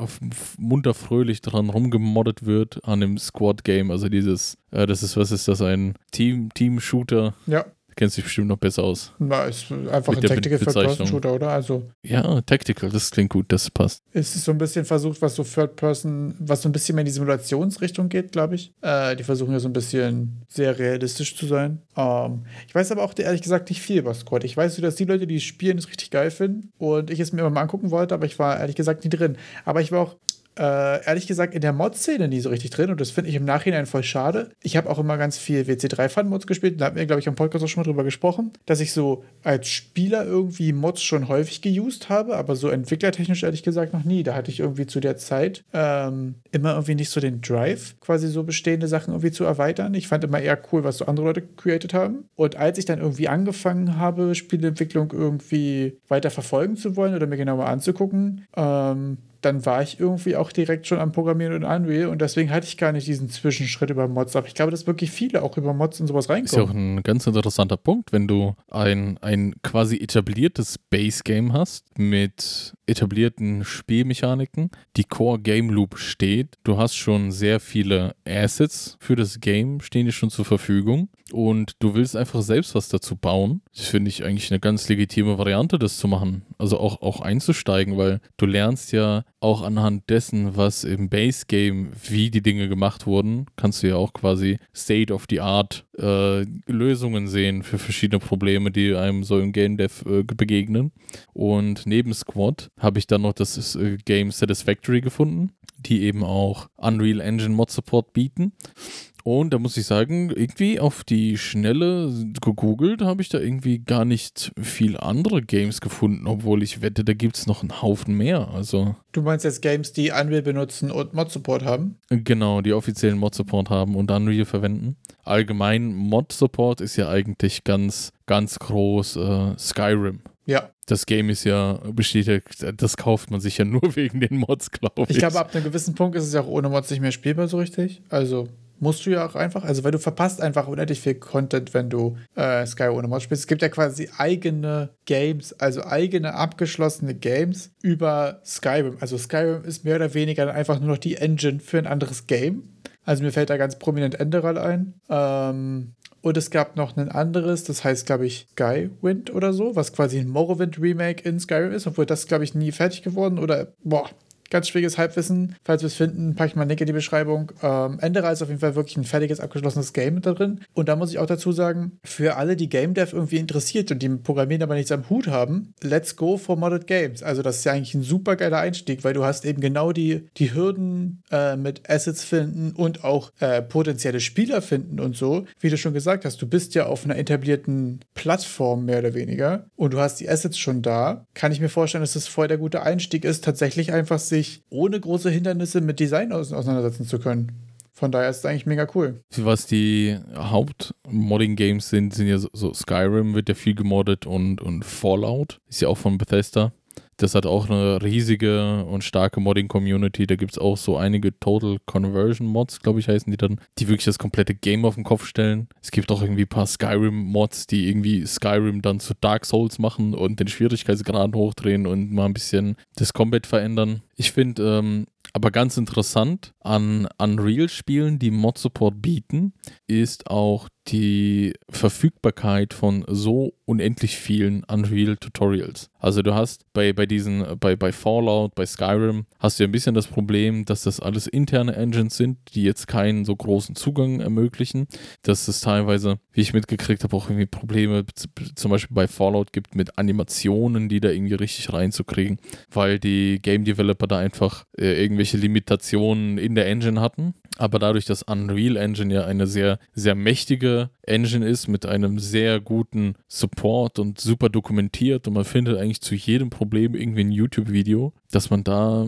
munter fröhlich dran rumgemoddet wird an dem Squad Game, also dieses, äh, das ist, was ist das, ein Team, Team Shooter? Ja kennst dich bestimmt noch besser aus. Na, ist einfach Mit ein Tactical Third-Person-Shooter, oder? Also, ja, Tactical, das klingt gut, das passt. Es ist so ein bisschen versucht, was so Third-Person, was so ein bisschen mehr in die Simulationsrichtung geht, glaube ich. Äh, die versuchen ja so ein bisschen sehr realistisch zu sein. Ähm, ich weiß aber auch ehrlich gesagt nicht viel über Squad. Ich weiß, dass die Leute, die spielen, es richtig geil finden und ich es mir immer mal angucken wollte, aber ich war ehrlich gesagt nie drin. Aber ich war auch äh, ehrlich gesagt in der Mod-Szene nie so richtig drin und das finde ich im Nachhinein voll schade. Ich habe auch immer ganz viel WC3-Fun-Mods gespielt, da hatten wir, glaube ich, am Podcast auch schon mal drüber gesprochen, dass ich so als Spieler irgendwie Mods schon häufig geused habe, aber so entwicklertechnisch ehrlich gesagt noch nie. Da hatte ich irgendwie zu der Zeit ähm, immer irgendwie nicht so den Drive, quasi so bestehende Sachen irgendwie zu erweitern. Ich fand immer eher cool, was so andere Leute created haben. Und als ich dann irgendwie angefangen habe, Spieleentwicklung irgendwie weiter verfolgen zu wollen oder mir genauer anzugucken, ähm, dann war ich irgendwie auch direkt schon am Programmieren in Unreal und deswegen hatte ich gar nicht diesen Zwischenschritt über Mods. Aber ich glaube, dass wirklich viele auch über Mods und sowas reinkommen. Ist ja auch ein ganz interessanter Punkt, wenn du ein, ein quasi etabliertes Base-Game hast mit etablierten Spielmechaniken, die Core Game Loop steht. Du hast schon sehr viele Assets für das Game, stehen dir schon zur Verfügung und du willst einfach selbst was dazu bauen. Das finde ich eigentlich eine ganz legitime Variante, das zu machen. Also auch, auch einzusteigen, weil du lernst ja auch anhand dessen, was im Base Game, wie die Dinge gemacht wurden, kannst du ja auch quasi State of the Art äh, Lösungen sehen für verschiedene Probleme, die einem so im Game Dev äh, begegnen. Und neben Squad habe ich dann noch das äh, Game Satisfactory gefunden, die eben auch Unreal Engine Mod Support bieten. Und da muss ich sagen, irgendwie auf die Schnelle gegoogelt habe ich da irgendwie gar nicht viel andere Games gefunden, obwohl ich wette, da gibt es noch einen Haufen mehr. Also. Du meinst jetzt Games, die Unreal benutzen und Mod-Support haben? Genau, die offiziellen Mod-Support haben und Unreal verwenden. Allgemein Mod-Support ist ja eigentlich ganz, ganz groß äh, Skyrim. Ja. Das Game ist ja besteht das kauft man sich ja [laughs] nur wegen den Mods, glaube ich. Ich glaube, ab einem gewissen Punkt ist es ja auch ohne Mods nicht mehr spielbar so richtig. Also Musst du ja auch einfach, also weil du verpasst einfach unendlich viel Content, wenn du äh, Sky ohne Mod spielst. Es gibt ja quasi eigene Games, also eigene abgeschlossene Games über Skyrim. Also Skyrim ist mehr oder weniger einfach nur noch die Engine für ein anderes Game. Also mir fällt da ganz prominent Enderal ein. Ähm, und es gab noch ein anderes, das heißt, glaube ich, Skywind oder so, was quasi ein Morrowind-Remake in Skyrim ist, obwohl das, glaube ich, nie fertig geworden oder, boah, ganz schwieriges Halbwissen. Falls wir es finden, packe ich mal einen Link in die Beschreibung. Ähm, Enderer ist auf jeden Fall wirklich ein fertiges, abgeschlossenes Game da drin. Und da muss ich auch dazu sagen, für alle, die Game Dev irgendwie interessiert und die Programmieren aber nichts am Hut haben, let's go for modded games. Also das ist ja eigentlich ein super geiler Einstieg, weil du hast eben genau die, die Hürden äh, mit Assets finden und auch äh, potenzielle Spieler finden und so. Wie du schon gesagt hast, du bist ja auf einer etablierten Plattform mehr oder weniger und du hast die Assets schon da. Kann ich mir vorstellen, dass das voll der gute Einstieg ist, tatsächlich einfach sich ohne große Hindernisse mit Design auseinandersetzen zu können. Von daher ist es eigentlich mega cool. Was die Haupt-Modding-Games sind, sind ja so, so, Skyrim wird ja viel gemoddet und, und Fallout ist ja auch von Bethesda. Das hat auch eine riesige und starke Modding-Community. Da gibt es auch so einige Total Conversion Mods, glaube ich, heißen die dann, die wirklich das komplette Game auf den Kopf stellen. Es gibt auch irgendwie ein paar Skyrim-Mods, die irgendwie Skyrim dann zu Dark Souls machen und den Schwierigkeitsgrad hochdrehen und mal ein bisschen das Combat verändern. Ich finde, ähm, aber ganz interessant an Unreal-Spielen, die Mod-Support bieten, ist auch die Verfügbarkeit von so unendlich vielen Unreal-Tutorials. Also du hast bei, bei diesen, bei, bei Fallout, bei Skyrim, hast du ja ein bisschen das Problem, dass das alles interne Engines sind, die jetzt keinen so großen Zugang ermöglichen. Dass es teilweise, wie ich mitgekriegt habe, auch irgendwie Probleme zum Beispiel bei Fallout gibt mit Animationen, die da irgendwie richtig reinzukriegen, weil die Game Developer da einfach äh, irgendwelche Limitationen in der Engine hatten. Aber dadurch, dass Unreal Engine ja eine sehr, sehr mächtige Engine ist mit einem sehr guten Support und super dokumentiert und man findet eigentlich zu jedem Problem irgendwie ein YouTube-Video, dass man da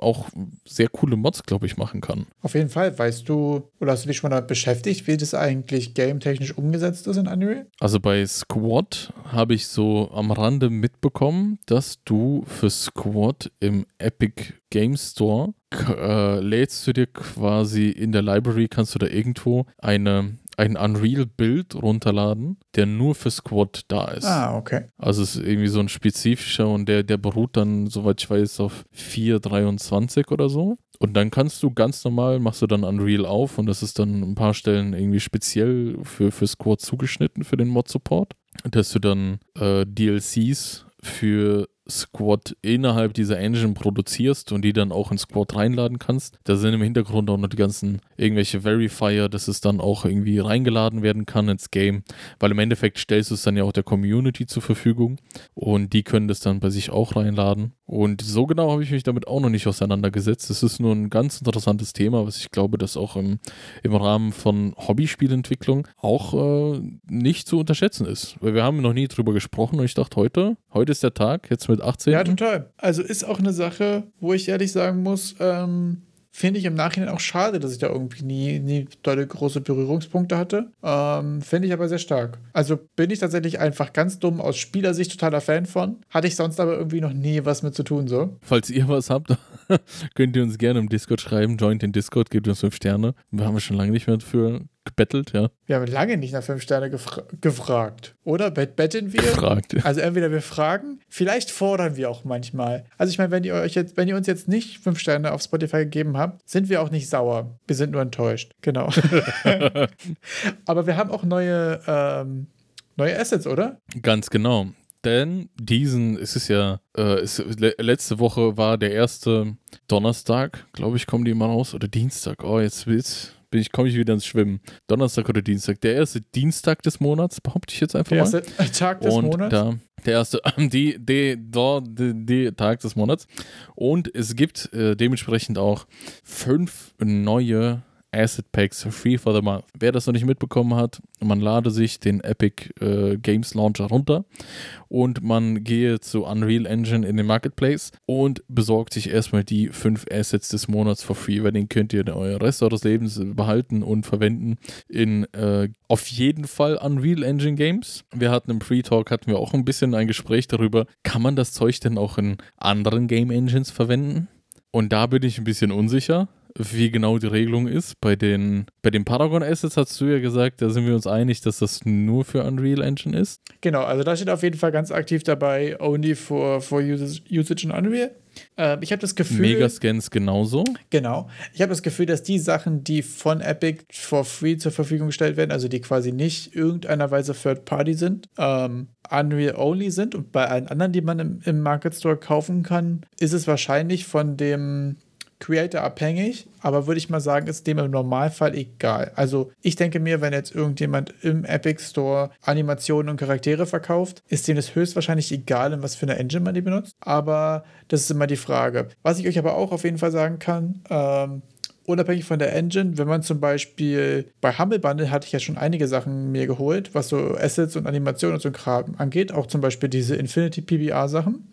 auch sehr coole Mods, glaube ich, machen kann. Auf jeden Fall. Weißt du, oder hast du dich schon mal damit beschäftigt, wie das eigentlich game-technisch umgesetzt ist in Unreal? Also bei Squad habe ich so am Rande mitbekommen, dass du für Squad im Epic Game Store äh, lädst du dir quasi in der Library, kannst du da irgendwo eine ein Unreal-Bild runterladen, der nur für Squad da ist. Ah, okay. Also es ist irgendwie so ein spezifischer und der, der beruht dann, soweit ich weiß, auf 4.23 oder so. Und dann kannst du ganz normal, machst du dann Unreal auf und das ist dann ein paar Stellen irgendwie speziell für, für Squad zugeschnitten für den Mod-Support. Dass du dann äh, DLCs für Squad innerhalb dieser Engine produzierst und die dann auch in Squad reinladen kannst. Da sind im Hintergrund auch noch die ganzen irgendwelche Verifier, dass es dann auch irgendwie reingeladen werden kann ins Game, weil im Endeffekt stellst du es dann ja auch der Community zur Verfügung und die können das dann bei sich auch reinladen. Und so genau habe ich mich damit auch noch nicht auseinandergesetzt. Es ist nur ein ganz interessantes Thema, was ich glaube, dass auch im, im Rahmen von Hobbyspielentwicklung auch äh, nicht zu unterschätzen ist. Weil wir haben noch nie drüber gesprochen und ich dachte heute, heute ist der Tag, jetzt mit 18. Ja, total. Also ist auch eine Sache, wo ich ehrlich sagen muss, ähm, Finde ich im Nachhinein auch schade, dass ich da irgendwie nie, nie dolle große Berührungspunkte hatte. Ähm, Finde ich aber sehr stark. Also bin ich tatsächlich einfach ganz dumm aus Spielersicht totaler Fan von. Hatte ich sonst aber irgendwie noch nie was mit zu tun, so. Falls ihr was habt, [laughs] könnt ihr uns gerne im Discord schreiben. Joint den Discord, gebt uns fünf Sterne. Wir haben schon lange nicht mehr für gebettelt, ja. Wir haben lange nicht nach fünf Sterne gefra gefragt. Oder betten wir? Gefragt. [laughs] Also entweder wir fragen, vielleicht fordern wir auch manchmal. Also ich meine, wenn ihr euch jetzt, wenn ihr uns jetzt nicht fünf Sterne auf Spotify gegeben habt, sind wir auch nicht sauer. Wir sind nur enttäuscht. Genau. [laughs] [laughs] Aber wir haben auch neue, ähm, neue Assets, oder? Ganz genau. Denn diesen, es ist ja, äh, es, letzte Woche war der erste Donnerstag, glaube ich, kommen die mal raus, oder Dienstag. Oh, jetzt wird's bin ich, komme ich wieder ins Schwimmen. Donnerstag oder Dienstag. Der erste Dienstag des Monats, behaupte ich jetzt einfach der mal. Der erste Tag des und Monats? Da, der erste, [laughs] die, die, die, die, die Tag des Monats. Und es gibt äh, dementsprechend auch fünf neue Asset Packs free for the month. Wer das noch nicht mitbekommen hat, man lade sich den Epic äh, Games Launcher runter und man gehe zu Unreal Engine in den Marketplace und besorgt sich erstmal die fünf Assets des Monats for free, weil den könnt ihr euer Rest eures Lebens behalten und verwenden in äh, auf jeden Fall Unreal Engine Games. Wir hatten im Pre-Talk hatten wir auch ein bisschen ein Gespräch darüber, kann man das Zeug denn auch in anderen Game Engines verwenden? Und da bin ich ein bisschen unsicher wie genau die Regelung ist. Bei den, bei den Paragon Assets hast du ja gesagt, da sind wir uns einig, dass das nur für Unreal Engine ist. Genau, also da steht auf jeden Fall ganz aktiv dabei, only for, for usage, usage in Unreal. Äh, ich habe das Gefühl. Megascans genauso. Genau. Ich habe das Gefühl, dass die Sachen, die von Epic for free zur Verfügung gestellt werden, also die quasi nicht irgendeiner Weise Third Party sind, ähm, Unreal Only sind. Und bei allen anderen, die man im, im Market Store kaufen kann, ist es wahrscheinlich von dem Creator abhängig, aber würde ich mal sagen, ist dem im Normalfall egal. Also ich denke mir, wenn jetzt irgendjemand im Epic Store Animationen und Charaktere verkauft, ist dem das höchstwahrscheinlich egal, in was für eine Engine man die benutzt. Aber das ist immer die Frage. Was ich euch aber auch auf jeden Fall sagen kann, ähm, unabhängig von der Engine, wenn man zum Beispiel bei Humble Bundle hatte ich ja schon einige Sachen mir geholt, was so Assets und Animationen und so Kram angeht, auch zum Beispiel diese Infinity PBR Sachen.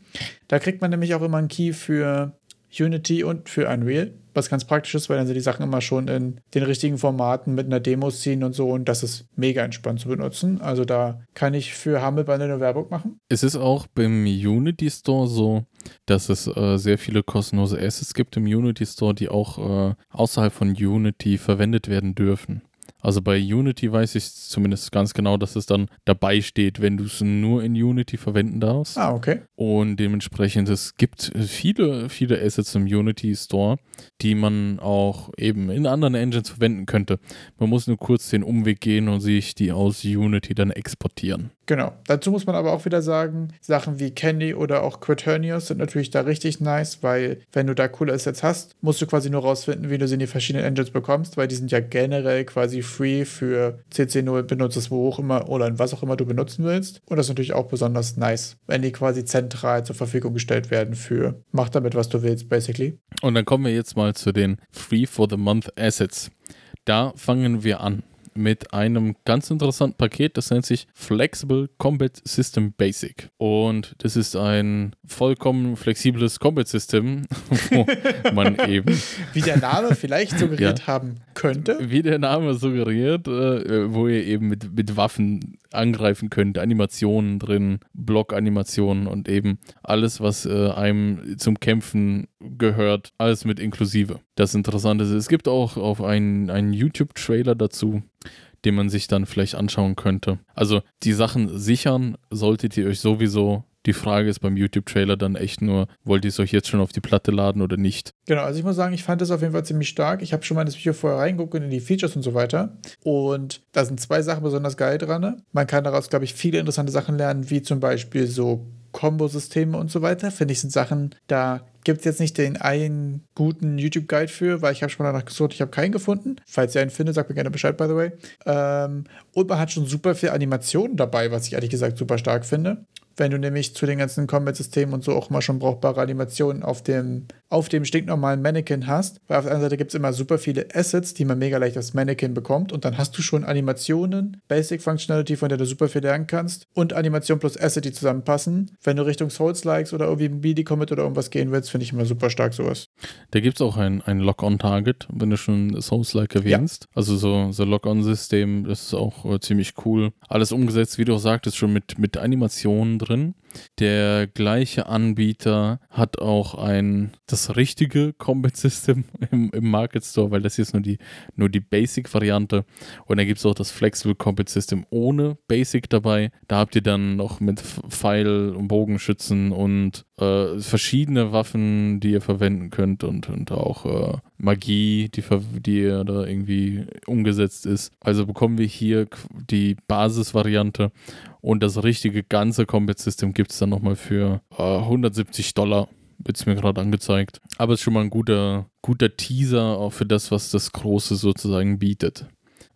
Da kriegt man nämlich auch immer einen Key für Unity und für Unreal, was ganz praktisch ist, weil dann sind die Sachen immer schon in den richtigen Formaten mit einer Demo ziehen und so und das ist mega entspannt zu benutzen. Also da kann ich für Humble eine Werbung machen. Es ist auch beim Unity Store so, dass es äh, sehr viele kostenlose Assets gibt im Unity Store, die auch äh, außerhalb von Unity verwendet werden dürfen. Also bei Unity weiß ich zumindest ganz genau, dass es dann dabei steht, wenn du es nur in Unity verwenden darfst. Ah, okay. Und dementsprechend, es gibt viele, viele Assets im Unity Store, die man auch eben in anderen Engines verwenden könnte. Man muss nur kurz den Umweg gehen und sich die aus Unity dann exportieren. Genau. Dazu muss man aber auch wieder sagen, Sachen wie Candy oder auch Quaternius sind natürlich da richtig nice, weil wenn du da coole Assets hast, musst du quasi nur rausfinden, wie du sie in die verschiedenen Engines bekommst, weil die sind ja generell quasi free für CC0, benutzt es wo auch immer oder in was auch immer du benutzen willst. Und das ist natürlich auch besonders nice, wenn die quasi zentral zur Verfügung gestellt werden für mach damit, was du willst, basically. Und dann kommen wir jetzt mal zu den Free for the Month Assets. Da fangen wir an mit einem ganz interessanten Paket, das nennt sich Flexible Combat System Basic. Und das ist ein vollkommen flexibles Combat System, [laughs] wo man [laughs] eben. Wie der Name vielleicht [laughs] suggeriert ja, haben könnte. Wie der Name suggeriert, äh, wo ihr eben mit, mit Waffen angreifen könnt, Animationen drin, Block-Animationen und eben alles, was äh, einem zum Kämpfen gehört, alles mit inklusive. Das Interessante ist, es gibt auch auf einen, einen YouTube-Trailer dazu, den man sich dann vielleicht anschauen könnte. Also die Sachen sichern solltet ihr euch sowieso die Frage ist beim YouTube-Trailer dann echt nur, wollt ihr es euch jetzt schon auf die Platte laden oder nicht? Genau, also ich muss sagen, ich fand das auf jeden Fall ziemlich stark. Ich habe schon mal das Video vorher reingeguckt in die Features und so weiter. Und da sind zwei Sachen besonders geil dran. Man kann daraus, glaube ich, viele interessante Sachen lernen, wie zum Beispiel so Kombosysteme und so weiter. Finde ich, sind Sachen, da gibt es jetzt nicht den einen guten YouTube-Guide für, weil ich habe schon mal danach gesucht, ich habe keinen gefunden. Falls ihr einen findet, sagt mir gerne Bescheid, by the way. Ähm, und man hat schon super viel Animationen dabei, was ich ehrlich gesagt super stark finde wenn du nämlich zu den ganzen Combat-Systemen und so auch mal schon brauchbare Animationen auf dem, auf dem stinknormalen Mannequin hast. Weil auf der anderen Seite gibt es immer super viele Assets, die man mega leicht aufs Mannequin bekommt. Und dann hast du schon Animationen, Basic Functionality, von der du super viel lernen kannst. Und Animation plus Asset, die zusammenpassen. Wenn du Richtung Souls-Likes oder irgendwie BD-Commit oder irgendwas gehen willst, finde ich immer super stark sowas. Da gibt es auch ein, ein Lock-on-Target, wenn du schon Souls-like erwähnst. Ja. Also so, so Lock-on-System, das ist auch äh, ziemlich cool. Alles umgesetzt, wie du auch sagtest, schon mit, mit Animationen drin. Der gleiche Anbieter hat auch ein das richtige Combat System [laughs] im, im Market Store, weil das hier ist nur die, nur die Basic-Variante. Und dann gibt es auch das Flexible Combat System ohne Basic dabei. Da habt ihr dann noch mit Pfeil- und Bogenschützen und äh, verschiedene Waffen, die ihr verwenden könnt und, und auch äh, Magie, die, die da irgendwie umgesetzt ist. Also bekommen wir hier die Basisvariante und das richtige ganze Combat System gibt es dann nochmal für äh, 170 Dollar. Wird es mir gerade angezeigt. Aber es ist schon mal ein guter, guter Teaser auch für das, was das Große sozusagen bietet.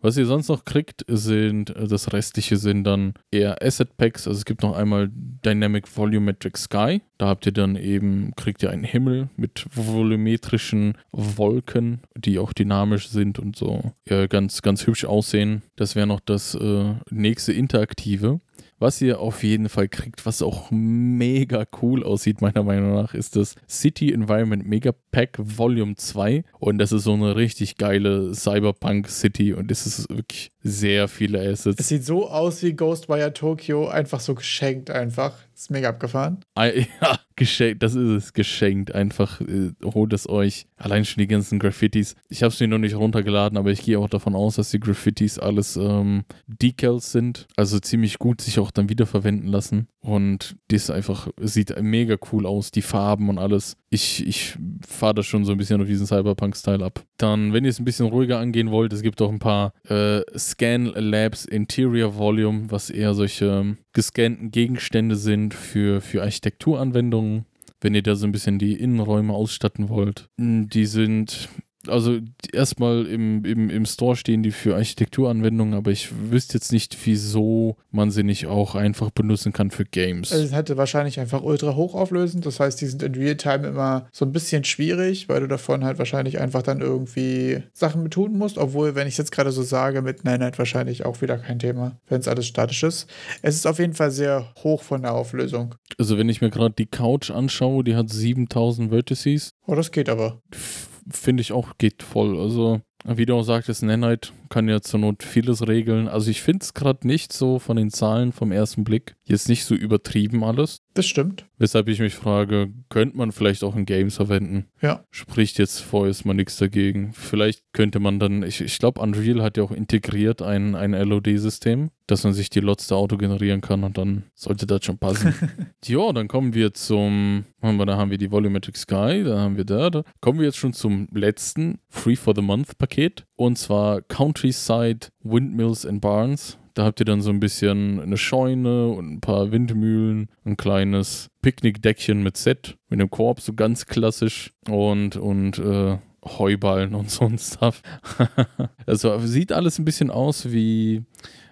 Was ihr sonst noch kriegt, sind, äh, das restliche sind dann eher Asset Packs. Also es gibt noch einmal Dynamic Volumetric Sky. Da habt ihr dann eben, kriegt ihr einen Himmel mit volumetrischen Wolken, die auch dynamisch sind und so ja, ganz, ganz hübsch aussehen. Das wäre noch das äh, nächste Interaktive. Was ihr auf jeden Fall kriegt, was auch mega cool aussieht, meiner Meinung nach, ist das City Environment Mega Pack Volume 2. Und das ist so eine richtig geile Cyberpunk City und es ist wirklich sehr viele Assets. Es sieht so aus wie Ghostwire Tokyo, einfach so geschenkt einfach. Das ist mega abgefahren. [laughs] Ja, geschenkt, das ist es, geschenkt. Einfach äh, holt es euch. Allein schon die ganzen Graffitis. Ich habe es mir noch nicht runtergeladen, aber ich gehe auch davon aus, dass die Graffitis alles ähm, Decals sind. Also ziemlich gut sich auch dann wiederverwenden lassen. Und das einfach sieht mega cool aus, die Farben und alles. Ich, ich fahre da schon so ein bisschen auf diesen Cyberpunk-Style ab. Dann, wenn ihr es ein bisschen ruhiger angehen wollt, es gibt auch ein paar äh, Scan Labs Interior Volume, was eher solche ähm, gescannten Gegenstände sind für, für Architekturanwendungen. Wenn ihr da so ein bisschen die Innenräume ausstatten wollt. Die sind also erstmal im, im, im Store stehen die für Architekturanwendungen, aber ich wüsste jetzt nicht, wieso man sie nicht auch einfach benutzen kann für Games. Also es hätte wahrscheinlich einfach ultra hochauflösend, das heißt, die sind in Realtime immer so ein bisschen schwierig, weil du davon halt wahrscheinlich einfach dann irgendwie Sachen mit tun musst, obwohl, wenn ich es jetzt gerade so sage, mit Nanite wahrscheinlich auch wieder kein Thema, wenn es alles statisch ist. Es ist auf jeden Fall sehr hoch von der Auflösung. Also wenn ich mir gerade die Couch anschaue, die hat 7000 Vertices. Oh, das geht aber finde ich auch, geht voll. Also, wie du auch sagtest, Nanite kann ja zur Not vieles regeln. Also, ich finde es gerade nicht so von den Zahlen vom ersten Blick jetzt nicht so übertrieben alles. Das stimmt. Weshalb ich mich frage, könnte man vielleicht auch in Games verwenden? Ja. Spricht jetzt vorerst mal nichts dagegen. Vielleicht könnte man dann, ich, ich glaube, Unreal hat ja auch integriert ein, ein LOD-System, dass man sich die Lots der Auto generieren kann und dann sollte das schon passen. [laughs] ja, dann kommen wir zum, da haben wir die Volumetric Sky, da haben wir da, da kommen wir jetzt schon zum letzten Free for the Month Paket und zwar Countryside Windmills and Barns. Da habt ihr dann so ein bisschen eine Scheune und ein paar Windmühlen, ein kleines Picknickdeckchen mit Set, mit einem Korb, so ganz klassisch und, und äh, Heuballen und [laughs] so ein Stuff. also sieht alles ein bisschen aus wie,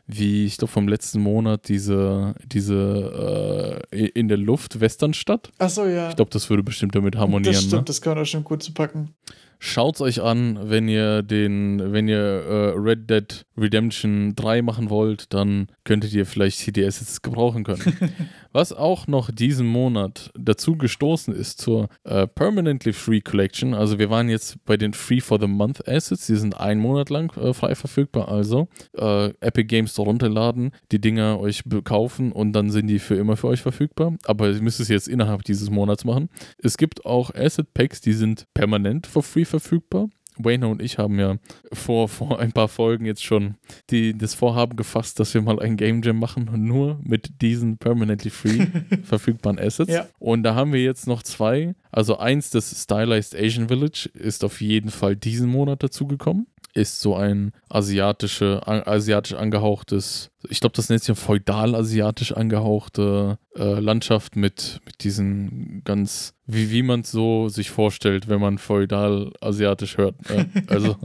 wie ich glaube vom letzten Monat diese, diese äh, in der Luft Westernstadt. Achso, ja. Ich glaube, das würde bestimmt damit harmonieren. Das stimmt, ne? das kann man auch schon gut zu packen. Schaut's euch an, wenn ihr den, wenn ihr äh, Red Dead Redemption 3 machen wollt, dann könntet ihr vielleicht CDS jetzt gebrauchen können. [laughs] Was auch noch diesen Monat dazu gestoßen ist zur äh, Permanently Free Collection. Also wir waren jetzt bei den Free for the Month Assets, die sind einen Monat lang äh, frei verfügbar. Also äh, Epic Games runterladen, die Dinger euch kaufen und dann sind die für immer für euch verfügbar. Aber ihr müsst es jetzt innerhalb dieses Monats machen. Es gibt auch Asset Packs, die sind permanent for free verfügbar. Wayne und ich haben ja vor, vor ein paar Folgen jetzt schon die, das Vorhaben gefasst, dass wir mal ein Game Jam machen, nur mit diesen permanently free [laughs] verfügbaren Assets. Ja. Und da haben wir jetzt noch zwei. Also eins, das Stylized Asian Village, ist auf jeden Fall diesen Monat dazugekommen ist so ein asiatische, asiatisch angehauchtes, ich glaube, das nennt sich feudal-asiatisch angehauchte äh, Landschaft mit, mit diesen ganz, wie, wie man es so sich vorstellt, wenn man feudal-asiatisch hört. Äh, [laughs] also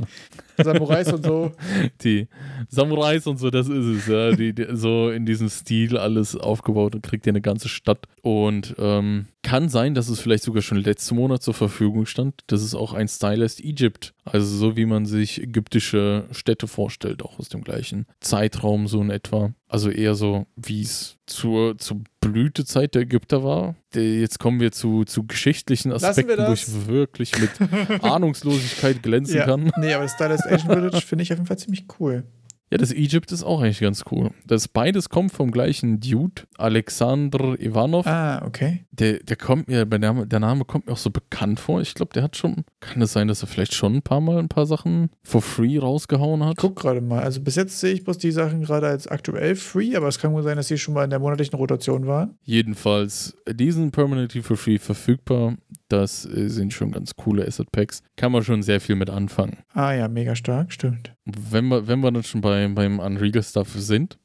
Samurais und so. [laughs] Die Samurais und so, das ist es, ja. Die, die, so in diesem Stil alles aufgebaut und kriegt ihr eine ganze Stadt. Und ähm, kann sein, dass es vielleicht sogar schon letzten Monat zur Verfügung stand. Das ist auch ein Stylist Egypt. Also so wie man sich ägyptische Städte vorstellt, auch aus dem gleichen Zeitraum so in etwa. Also eher so, wie es zur, zur Blütezeit der Ägypter war. Jetzt kommen wir zu, zu geschichtlichen Aspekten, wo ich wirklich mit [laughs] Ahnungslosigkeit glänzen ja. kann. Nee, aber Stylist Asian Village finde ich auf jeden Fall ziemlich cool. Ja, das Egypt ist auch eigentlich ganz cool. Das beides kommt vom gleichen Dude, Alexander Ivanov. Ah, okay. Der, der kommt mir, der Name, der Name kommt mir auch so bekannt vor. Ich glaube, der hat schon, kann es sein, dass er vielleicht schon ein paar Mal ein paar Sachen for free rausgehauen hat? Ich guck gerade mal. Also bis jetzt sehe ich bloß die Sachen gerade als aktuell free, aber es kann wohl sein, dass die schon mal in der monatlichen Rotation waren. Jedenfalls, diesen Permanently for free verfügbar. Das äh, sind schon ganz coole Asset Packs. Kann man schon sehr viel mit anfangen. Ah ja, mega stark, stimmt. Wenn wir, wenn wir dann schon bei, beim Unreal Stuff sind,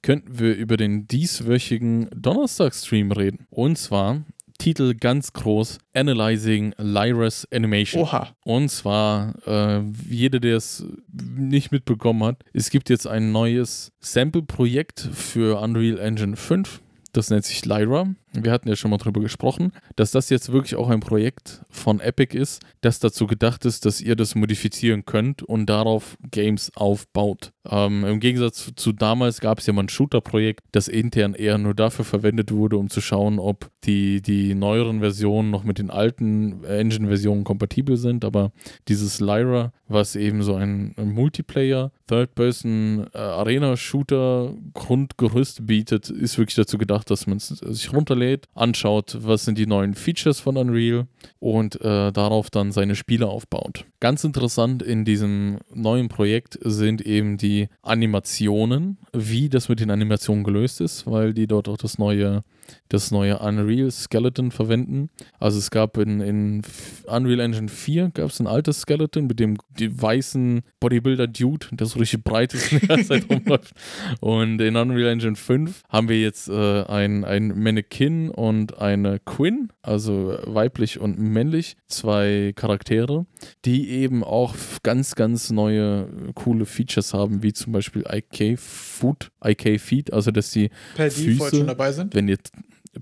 könnten wir über den dieswöchigen Donnerstag-Stream reden. Und zwar Titel ganz groß: Analyzing Lyra's Animation. Oha. Und zwar, äh, jeder, der es nicht mitbekommen hat, es gibt jetzt ein neues Sample-Projekt für Unreal Engine 5. Das nennt sich Lyra wir hatten ja schon mal drüber gesprochen, dass das jetzt wirklich auch ein Projekt von Epic ist, das dazu gedacht ist, dass ihr das modifizieren könnt und darauf Games aufbaut. Ähm, Im Gegensatz zu damals gab es ja mal ein Shooter-Projekt, das intern eher nur dafür verwendet wurde, um zu schauen, ob die, die neueren Versionen noch mit den alten Engine-Versionen kompatibel sind. Aber dieses Lyra, was eben so ein, Multiplayer, Third-Person-Arena-Shooter-Grundgerüst bietet, ist wirklich dazu gedacht, dass man es sich runterlädt runterlädt, anschaut, was sind die neuen Features von Unreal und äh, darauf dann seine Spiele aufbaut. Ganz interessant in diesem neuen Projekt sind eben die Animationen, wie das mit den Animationen gelöst ist, weil die dort auch das neue das neue Unreal Skeleton verwenden. Also es gab in, in Unreal Engine 4 gab es ein altes Skeleton mit dem weißen Bodybuilder-Dude, der so richtig breit ist und die ganze Zeit [laughs] rumläuft. Und in Unreal Engine 5 haben wir jetzt äh, ein, ein Mannequin und eine Quinn, also weiblich und männlich, zwei Charaktere, die eben auch ganz, ganz neue coole Features haben, wie zum Beispiel IK Food, IK Feed, also dass die Per Füße, Default schon dabei sind. wenn ihr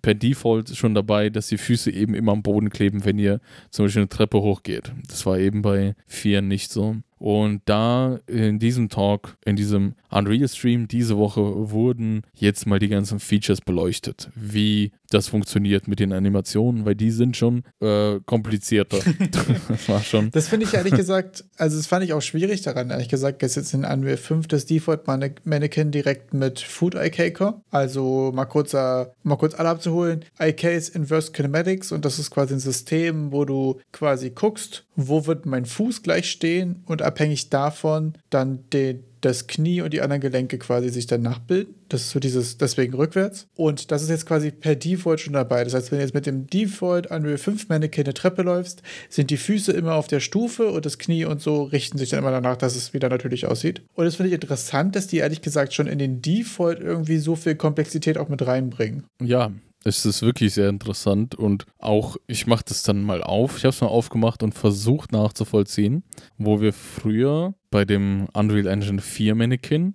per Default schon dabei, dass die Füße eben immer am Boden kleben, wenn ihr zum Beispiel eine Treppe hochgeht. Das war eben bei 4 nicht so. Und da in diesem Talk, in diesem Unreal Stream diese Woche wurden jetzt mal die ganzen Features beleuchtet, wie das funktioniert mit den Animationen, weil die sind schon äh, komplizierter. [laughs] das war schon. Das finde ich ehrlich gesagt, also das fand ich auch schwierig daran, ehrlich gesagt, dass jetzt in Unreal 5 das Default Manne- Mannequin direkt mit Food IK kommt. Also mal kurz, äh, mal kurz alle abzuholen. IK ist Inverse Kinematics und das ist quasi ein System, wo du quasi guckst, wo wird mein Fuß gleich stehen und abhängig davon dann den, das Knie und die anderen Gelenke quasi sich dann nachbilden. Das ist so dieses, deswegen rückwärts. Und das ist jetzt quasi per Default schon dabei. Das heißt, wenn du jetzt mit dem Default Unreal 5 Mannequin eine Treppe läufst, sind die Füße immer auf der Stufe und das Knie und so richten sich dann immer danach, dass es wieder natürlich aussieht. Und das finde ich interessant, dass die ehrlich gesagt schon in den Default irgendwie so viel Komplexität auch mit reinbringen. Ja, es ist wirklich sehr interessant und auch, ich mache das dann mal auf. Ich habe es mal aufgemacht und versucht nachzuvollziehen, wo wir früher bei dem Unreal Engine 4 Mannequin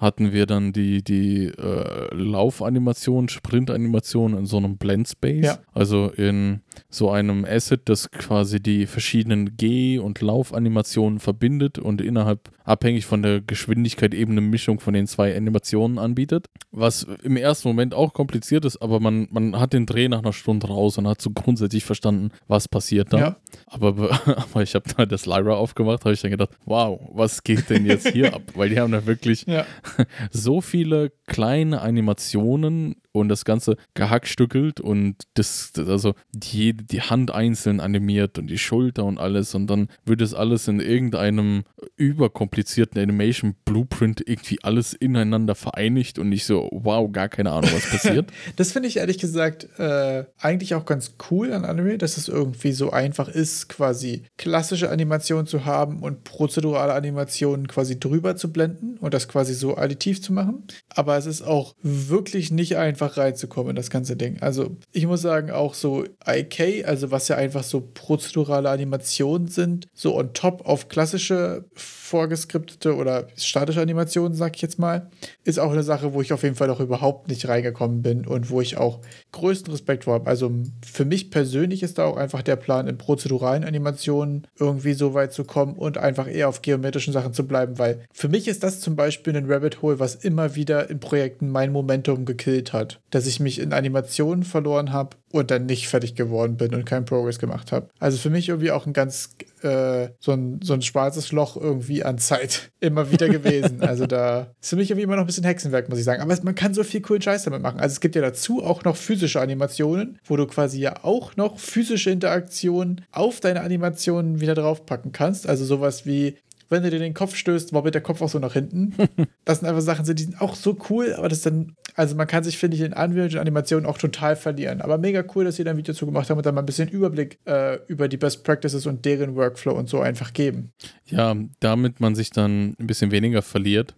hatten wir dann die, die äh, Laufanimation, Sprintanimation in so einem Blend Space. Ja. Also in so einem Asset, das quasi die verschiedenen Geh- und Laufanimationen verbindet und innerhalb, abhängig von der Geschwindigkeit, eben eine Mischung von den zwei Animationen anbietet. Was im ersten Moment auch kompliziert ist, aber man, man hat den Dreh nach einer Stunde raus und hat so grundsätzlich verstanden, was passiert da. Ja. Aber, be- [laughs] aber ich habe da das Lyra aufgemacht, habe ich dann gedacht, wow, was geht denn jetzt hier [laughs] ab? Weil die haben da wirklich Ja. [laughs] so viele kleine Animationen und das Ganze gehackstückelt und das, also die, die Hand einzeln animiert und die Schulter und alles und dann wird es alles in irgendeinem überkomplizierten Animation Blueprint irgendwie alles ineinander vereinigt und ich so, wow, gar keine Ahnung, was passiert. [laughs] Das finde ich ehrlich gesagt äh, eigentlich auch ganz cool an Anime, dass es irgendwie so einfach ist, quasi klassische Animationen zu haben und prozedurale Animationen quasi drüber zu blenden und das quasi so additiv zu machen. Aber es ist auch wirklich nicht einfach reinzukommen in das ganze Ding. Also ich muss sagen, auch so IK, also was ja einfach so prozedurale Animationen sind, so on top auf klassische vorgeskriptete oder statische Animationen, sag ich jetzt mal, ist auch eine Sache, wo ich auf jeden Fall auch überhaupt nicht reingekommen bin und wo ich auch größten Respekt vor habe. Also für mich persönlich ist da auch einfach der Plan, in prozeduralen Animationen irgendwie so weit zu kommen und einfach eher auf geometrischen Sachen zu bleiben, weil für mich ist das zum Beispiel ein Rabbit Hole, was immer wieder in Projekten mein Momentum gekillt hat. Dass ich mich in Animationen verloren habe und dann nicht fertig geworden bin und keinen Progress gemacht habe. Also für mich irgendwie auch ein ganz äh, so, ein, so ein schwarzes Loch irgendwie an Zeit [laughs] immer wieder gewesen. [laughs] Also da ist für mich irgendwie immer noch ein bisschen Hexenwerk, muss ich sagen. Aber man kann so viel coolen Scheiß damit machen. Also es gibt ja dazu auch noch physische Animationen, wo du quasi ja auch noch physische Interaktionen auf deine Animationen wieder draufpacken kannst. Also sowas wie wenn du dir den Kopf stößt, wabbelt der Kopf auch so nach hinten. [laughs] Das sind einfach Sachen, die sind auch so cool, aber das dann, also man kann sich, finde ich, in Unreal Engine Animationen auch total verlieren. Aber mega cool, dass sie da ein Video zu gemacht haben und dann mal ein bisschen Überblick äh, über die Best Practices und deren Workflow und so einfach geben. Ja, damit man sich dann ein bisschen weniger verliert.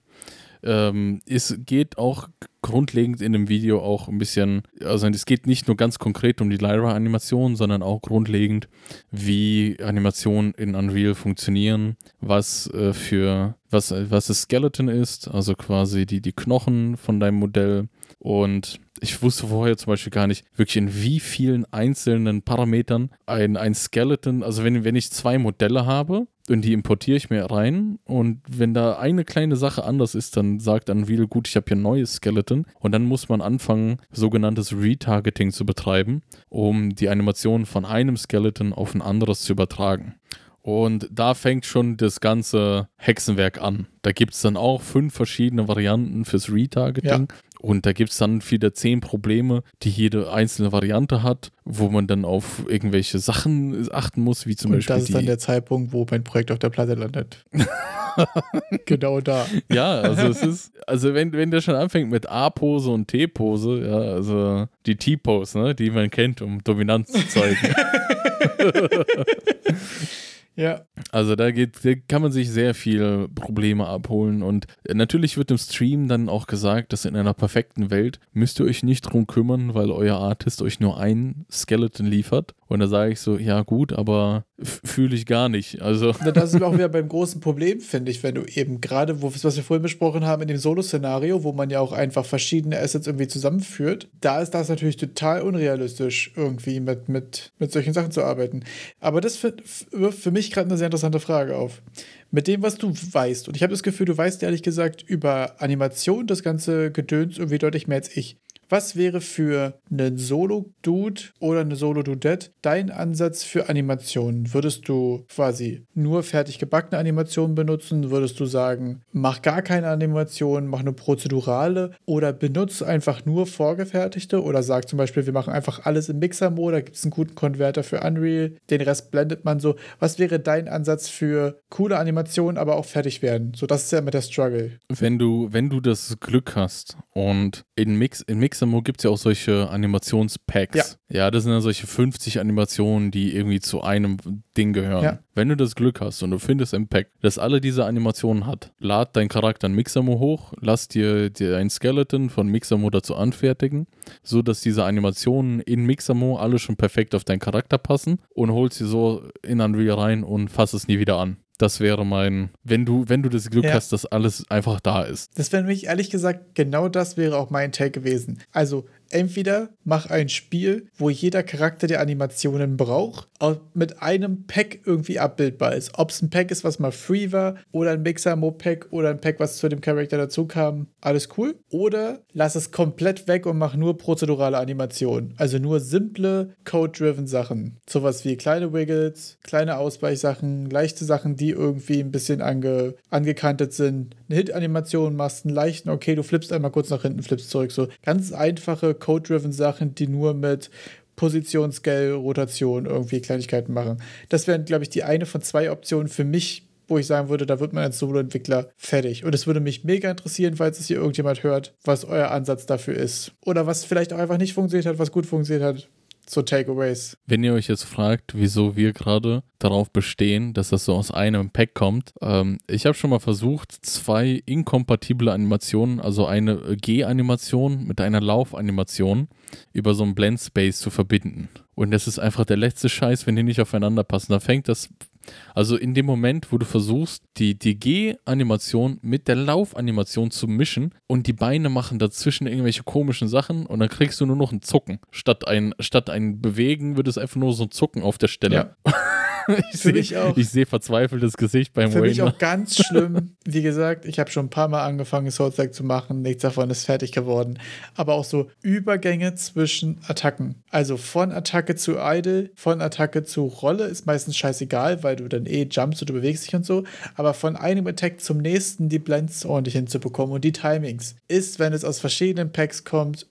Ähm, es geht auch grundlegend in dem Video auch ein bisschen, also es geht nicht nur ganz konkret um die Lyra-Animation, sondern auch grundlegend, wie Animationen in Unreal funktionieren, was äh, für, was, was das Skeleton ist, also quasi die, die Knochen von deinem Modell und ich wusste vorher zum Beispiel gar nicht, wirklich in wie vielen einzelnen Parametern ein, ein Skeleton, also wenn, wenn ich zwei Modelle habe und die importiere ich mir rein und wenn da eine kleine Sache anders ist, dann sagt Unreal, gut, ich habe hier ein neues Skeleton und dann muss man anfangen, sogenanntes Retargeting zu betreiben, um die Animation von einem Skeleton auf ein anderes zu übertragen. Und da fängt schon das ganze Hexenwerk an. Da gibt es dann auch fünf verschiedene Varianten fürs Retargeting. Und da gibt es dann wieder zehn Probleme, die jede einzelne Variante hat, wo man dann auf irgendwelche Sachen achten muss, wie zum Und Beispiel. das ist dann der Zeitpunkt, wo mein Projekt auf der Platte landet. [laughs] genau da. ja, also es ist, also wenn, wenn der schon anfängt mit A-Pose und T-Pose, ja, also die T-Pose, ne, die man kennt, um Dominanz zu zeigen. [laughs] Ja. Also da geht, da kann man sich sehr viel Probleme abholen und natürlich wird im Stream dann auch gesagt, dass in einer perfekten Welt müsst ihr euch nicht drum kümmern, weil euer Artist euch nur ein Skeleton liefert. Und da sage ich so, ja gut, aber fühle ich gar nicht. Also Das ist auch wieder beim großen Problem, finde ich, wenn du eben gerade, was wir vorhin besprochen haben, in dem Solo-Szenario, wo man ja auch einfach verschiedene Assets irgendwie zusammenführt, da ist das natürlich total unrealistisch, irgendwie mit, mit, mit solchen Sachen zu arbeiten. Aber das für- wirft für mich gerade eine sehr interessante Frage auf. Mit dem, was du weißt, und ich habe das Gefühl, du weißt ehrlich gesagt über Animation das ganze Gedöns irgendwie deutlich mehr als ich. Was wäre für einen Solo-Dude oder eine Solo-Dudette dein Ansatz für Animationen? Würdest du quasi nur fertig gebackene Animationen benutzen? Würdest du sagen, mach gar keine Animation, mach eine prozedurale oder benutze einfach nur vorgefertigte? Oder sag zum Beispiel, wir machen einfach alles im Mixer-Mode, da gibt es einen guten Konverter für Unreal, den Rest blendet man so. Was wäre dein Ansatz für coole Animationen, aber auch fertig werden? So, das ist ja immer der Struggle. wenn du, wenn du das Glück hast und in Mix, in Mixamo gibt es ja auch solche Animationspacks. Ja. das sind dann solche 50 Animationen, die irgendwie zu einem Ding gehören. Ja. Wenn du das Glück hast und du findest ein Pack, das alle diese Animationen hat, lad dein Charakter in Mixamo hoch, lass dir, dir ein Skeleton von Mixamo dazu anfertigen, so dass diese Animationen in Mixamo alle schon perfekt auf deinen Charakter passen und holst sie so in Unreal rein und fass es nie wieder an. Das wäre mein, wenn du, wenn du das Glück Ja. hast, dass alles einfach da ist. Das wäre nämlich ehrlich gesagt, genau das wäre auch mein Take gewesen. Also entweder mach ein Spiel, wo jeder Charakter die Animationen braucht, auch mit einem Pack irgendwie abbildbar ist. Ob es ein Pack ist, was mal free war, oder ein Mixer-Mo-Pack oder ein Pack, was zu dem Charakter dazu kam, alles cool. Oder lass es komplett weg und mach nur prozedurale Animationen. Also nur simple, code-driven Sachen. Sowas wie kleine Wiggles, kleine Ausweichsachen, leichte Sachen, die irgendwie ein bisschen ange angekantet sind. Eine Hit-Animation machst, einen leichten, okay, du flippst einmal kurz nach hinten, flippst zurück. So ganz einfache, code-driven Sachen, die nur mit Position, Scale, Rotation irgendwie Kleinigkeiten machen. Das wären, glaube ich, die eine von zwei Optionen für mich, wo ich sagen würde, da wird man als Solo-Entwickler fertig. Und es würde mich mega interessieren, falls es hier irgendjemand hört, was euer Ansatz dafür ist. Oder was vielleicht auch einfach nicht funktioniert hat, was gut funktioniert hat. So Takeaways. Wenn ihr euch jetzt fragt, wieso wir gerade darauf bestehen, dass das so aus einem Pack kommt, ähm, ich habe schon mal versucht, zwei inkompatible Animationen, also eine G-Animation mit einer Laufanimation über so einen Blend Space zu verbinden. Und das ist einfach der letzte Scheiß, wenn die nicht aufeinander passen. Da fängt das also in dem Moment, wo du versuchst, die, die G-Animation mit der Laufanimation zu mischen und die Beine machen dazwischen irgendwelche komischen Sachen und dann kriegst du nur noch ein Zucken. Statt ein, statt ein Bewegen wird es einfach nur so ein Zucken auf der Stelle. [laughs] [laughs] ich Für sehe mich seh verzweifeltes Gesicht beim Für mich Wayne. auch ganz [laughs] schlimm. Wie gesagt, ich habe schon ein paar Mal angefangen, Souls-like zu machen. Nichts davon ist fertig geworden. Aber auch so Übergänge zwischen Attacken. Also von Attacke zu Idle, von Attacke zu Rolle ist meistens scheißegal, weil du dann eh jumpst und du bewegst dich und so. Aber von einem Attack zum nächsten die Blends ordentlich hinzubekommen und die Timings ist, wenn es aus verschiedenen Packs kommt,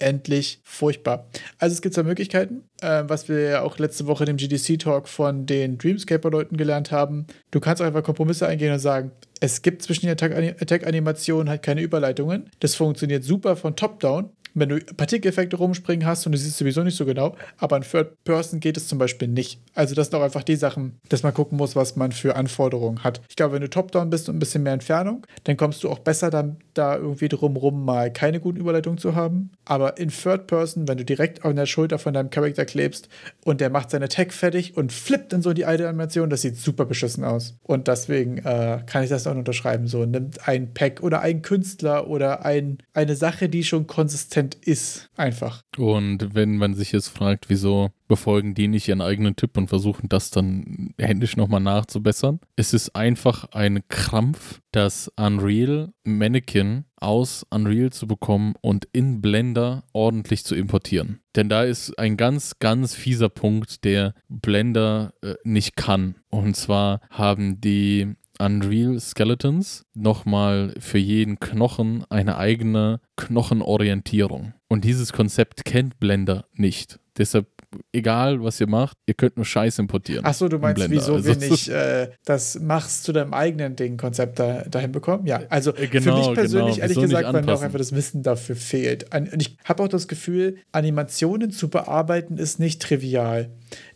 unendlich furchtbar. Also es gibt zwei Möglichkeiten, äh, was wir ja auch letzte Woche dem GDC-Talk von den Dreamscaper-Leuten gelernt haben. Du kannst einfach Kompromisse eingehen und sagen, es gibt zwischen den Attack- Attack-Animationen halt keine Überleitungen. Das funktioniert super von Top-Down. Wenn du Partikeleffekte rumspringen hast und du siehst sowieso nicht so genau, aber in Third Person geht es zum Beispiel nicht. Also das sind auch einfach die Sachen, dass man gucken muss, was man für Anforderungen hat. Ich glaube, wenn du Top-Down bist und ein bisschen mehr Entfernung, dann kommst du auch besser dann da irgendwie drumrum mal keine guten Überleitungen zu haben. Aber in Third Person, wenn du direkt an der Schulter von deinem Charakter klebst und der macht seine Tag fertig und flippt dann so die alte Animation, das sieht super beschissen aus. Und deswegen äh, kann ich das auch unterschreiben. So, nimmt ein Pack oder ein Künstler oder ein, eine Sache, die schon konsistent ist. Einfach. Und wenn man sich jetzt fragt, wieso befolgen die nicht ihren eigenen Tipp und versuchen das dann händisch nochmal nachzubessern, es ist einfach ein Krampf, das Unreal Mannequin aus Unreal zu bekommen und in Blender ordentlich zu importieren. Denn da ist ein ganz, ganz fieser Punkt, der Blender äh, nicht kann. Und zwar haben die Unreal Skeletons nochmal für jeden Knochen eine eigene Knochenorientierung. Und dieses Konzept kennt Blender nicht. Deshalb, egal was ihr macht, ihr könnt nur Scheiß importieren. Ach so, du in meinst, wieso Also wir das nicht [laughs] äh, das machst zu deinem eigenen Ding-Konzept da, dahin bekommen? Ja, also Äh, für genau, mich persönlich, genau. ehrlich gesagt, weil mir auch einfach das Wissen dafür fehlt. Und ich habe auch das Gefühl, Animationen zu bearbeiten ist nicht trivial.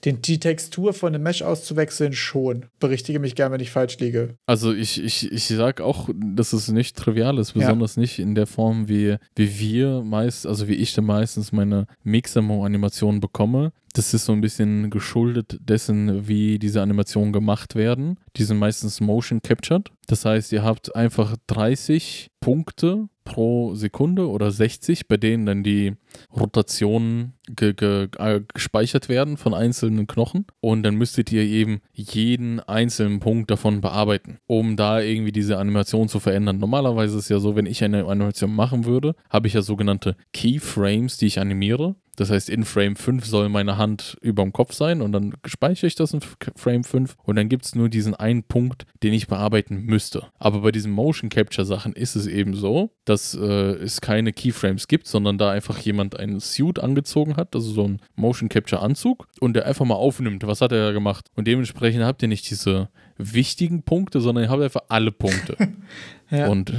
Den, die Textur von einem Mesh auszuwechseln schon. Berichtige mich gerne, wenn ich falsch liege. Also ich, ich, ich sag auch, dass es nicht trivial ist, besonders nicht in der Form, wie, wie wir meist, also wie ich dann meistens meine Mixamo-Animationen bekomme. Das ist so ein bisschen geschuldet dessen, wie diese Animationen gemacht werden. Die sind meistens motion captured. Das heißt, ihr habt einfach 30 Punkte pro Sekunde oder 60, bei denen dann die Rotationen ge ge äh, gespeichert werden von einzelnen Knochen. Und dann müsstet ihr eben jeden einzelnen Punkt davon bearbeiten, um da irgendwie diese Animation zu verändern. Normalerweise ist ja so, wenn ich eine Animation machen würde, habe ich ja sogenannte Keyframes, die ich animiere. Das heißt, in Frame 5 soll meine Hand über dem Kopf sein und dann speichere ich das in Frame 5 und dann gibt es nur diesen einen Punkt, den ich bearbeiten müsste. Aber bei diesen Motion Capture Sachen ist es eben so, dass äh, es keine Keyframes gibt, sondern da einfach jemand einen Suit angezogen hat, also so ein Motion Capture Anzug und der einfach mal aufnimmt, was hat er da gemacht. Und dementsprechend habt ihr nicht diese wichtigen Punkte, sondern ihr habt einfach alle Punkte. [laughs] Ja. Und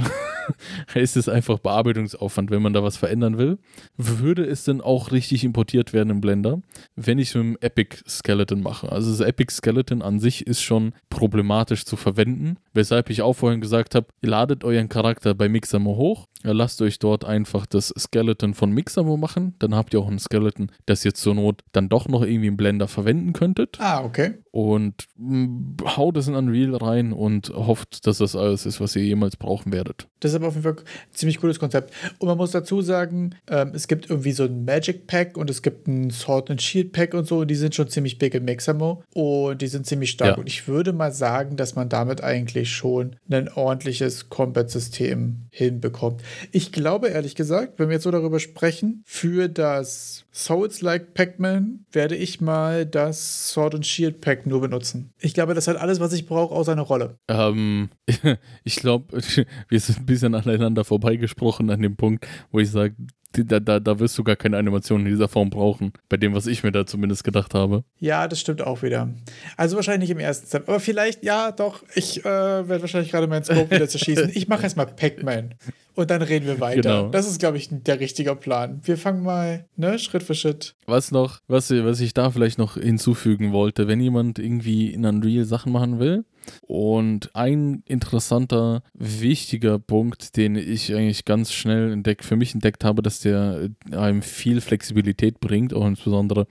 [laughs] es ist einfach Bearbeitungsaufwand, wenn man da was verändern will. Würde es denn auch richtig importiert werden im Blender, wenn ich mit dem Epic Skeleton mache? Also das Epic Skeleton an sich ist schon problematisch zu verwenden, weshalb ich auch vorhin gesagt habe, ladet euren Charakter bei Mixamo hoch, lasst euch dort einfach das Skeleton von Mixamo machen, dann habt ihr auch ein Skeleton, das ihr zur Not dann doch noch irgendwie im Blender verwenden könntet Ah, okay. und mh, haut es in Unreal rein und hofft, dass das alles ist, was ihr jemals brauchen werdet. Das ist aber auf jeden Fall ein ziemlich cooles Konzept. Und man muss dazu sagen, ähm, es gibt irgendwie so ein Magic Pack und es gibt ein Sword and Shield Pack und so und die sind schon ziemlich big in Mixamo und die sind ziemlich stark. Ja. Und ich würde mal sagen, dass man damit eigentlich schon ein ordentliches Combat-System hinbekommt. Ich glaube, ehrlich gesagt, wenn wir jetzt so darüber sprechen, für das Souls-like Pac-Man werde ich mal das Sword and Shield Pack nur benutzen. Ich glaube, das hat alles, was ich brauche, außer eine Rolle. Ähm, [laughs] ich glaube, [laughs] wir sind ein bisschen aneinander vorbeigesprochen an dem Punkt, wo ich sage, da, da, da wirst du gar keine Animation in dieser Form brauchen. Bei dem, was ich mir da zumindest gedacht habe. Ja, das stimmt auch wieder. Also wahrscheinlich nicht im ersten Step. Aber vielleicht, ja, doch. Ich äh, werde wahrscheinlich gerade meinen Scope wieder zerschießen. Ich mache erstmal Pac-Man. Und dann reden wir weiter. Genau. Das ist, glaube ich, der richtige Plan. Wir fangen mal, ne, Schritt für Schritt. Was noch, was, was ich da vielleicht noch hinzufügen wollte, wenn jemand irgendwie in Unreal Sachen machen will und ein interessanter, wichtiger Punkt, den ich eigentlich ganz schnell entdeckt, für mich entdeckt habe, dass der einem viel Flexibilität bringt, auch insbesondere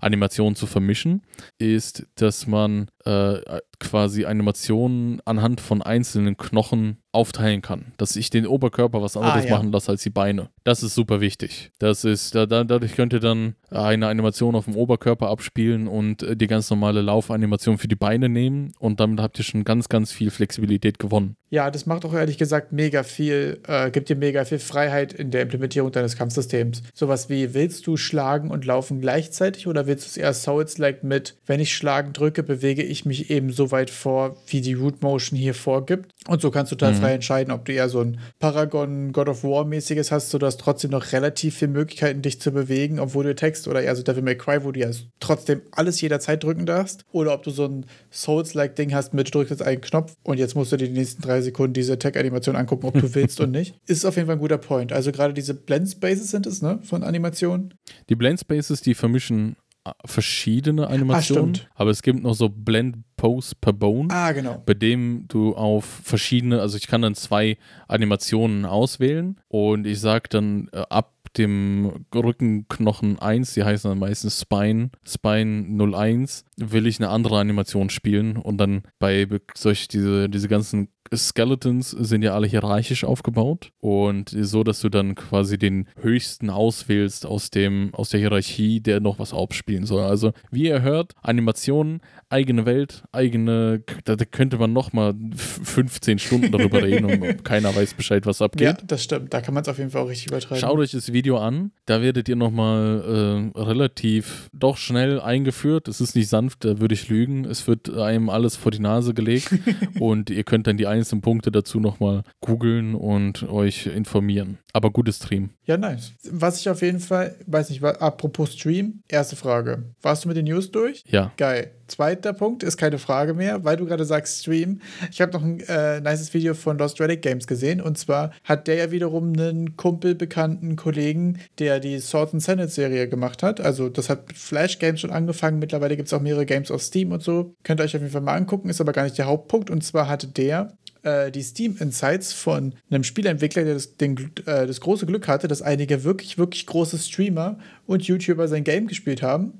Animationen zu vermischen, ist, dass man äh, quasi Animationen anhand von einzelnen Knochen aufteilen kann. Dass ich den Oberkörper was anderes Ah, ja. machen lasse als die Beine. Das ist super wichtig. Das ist, da, da, dadurch könnt ihr dann eine Animation auf dem Oberkörper abspielen und äh, die ganz normale Laufanimation für die Beine nehmen und damit habt ihr schon ganz, ganz viel Flexibilität gewonnen. Ja, das macht auch ehrlich gesagt mega viel, äh, gibt dir mega viel Freiheit in der Implementierung deines Kampfsystems. Sowas wie, willst du schlagen und laufen gleichzeitig oder willst du es eher Souls-like mit, wenn ich schlagen drücke, bewege ich mich eben so weit vor, wie die Root Motion hier vorgibt. Und so kannst du total Mhm. frei entscheiden, ob du eher so ein Paragon God of War mäßiges hast, so du hast trotzdem noch relativ viele Möglichkeiten, dich zu bewegen, obwohl du Text oder eher so Devil May Cry, wo du ja trotzdem alles jederzeit drücken darfst. Oder ob du so ein Souls-like Ding hast mit du drückst jetzt einen Knopf und jetzt musst du dir die nächsten drei Sekunden diese Tech-Animation angucken, ob du [laughs] willst und nicht. Ist auf jeden Fall ein guter Point. Also gerade diese Blend Spaces sind es, ne, von Animationen. Die Blend Spaces, die vermischen verschiedene Animationen, stimmt. aber es gibt noch so Blend Pose per Bone. Ah, genau. bei dem du auf verschiedene, also ich kann dann zwei Animationen auswählen und ich sage dann äh, ab dem Rückenknochen 1, die heißen dann meistens Spine, Spine 01, will ich eine andere Animation spielen und dann bei be- solch diese, diese ganzen Skeletons sind ja alle hierarchisch aufgebaut und so, dass du dann quasi den höchsten auswählst aus dem, aus der Hierarchie, der noch was aufspielen soll. Also, wie ihr hört, Animationen, eigene Welt, eigene, da, da könnte man noch mal f- 15 Stunden darüber reden und [laughs] keiner weiß Bescheid, was Ja, abgeht. das stimmt. Da kann man es auf jeden Fall auch richtig übertreiben. Schaut euch das Video an. Da werdet ihr nochmal äh, relativ doch schnell eingeführt. Es ist nicht sanft, da würde ich lügen. Es wird einem alles vor die Nase gelegt [laughs] und ihr könnt dann die einzelnen Punkte dazu nochmal googeln und euch informieren. Aber gutes Stream. Ja, nice. Was ich auf jeden Fall, weiß nicht, apropos Stream, erste Frage. Warst du mit den News durch? Ja. Geil. Zweiter Punkt ist keine Frage mehr, weil du gerade sagst Stream. Ich habe noch ein äh, nices Video von Lost Relic Games gesehen und zwar hat der ja wiederum einen Kumpel, bekannten Kollegen, der die Swords and Senate Serie gemacht hat. Also das hat Flash Games schon angefangen. Mittlerweile gibt es auch mehrere Games auf Steam und so. Könnt ihr euch auf jeden Fall mal angucken, ist aber gar nicht der Hauptpunkt. Und zwar hatte der äh, die Steam Insights von einem Spielentwickler, der das, den, äh, das große Glück hatte, dass einige wirklich, wirklich große Streamer und YouTuber sein Game gespielt haben.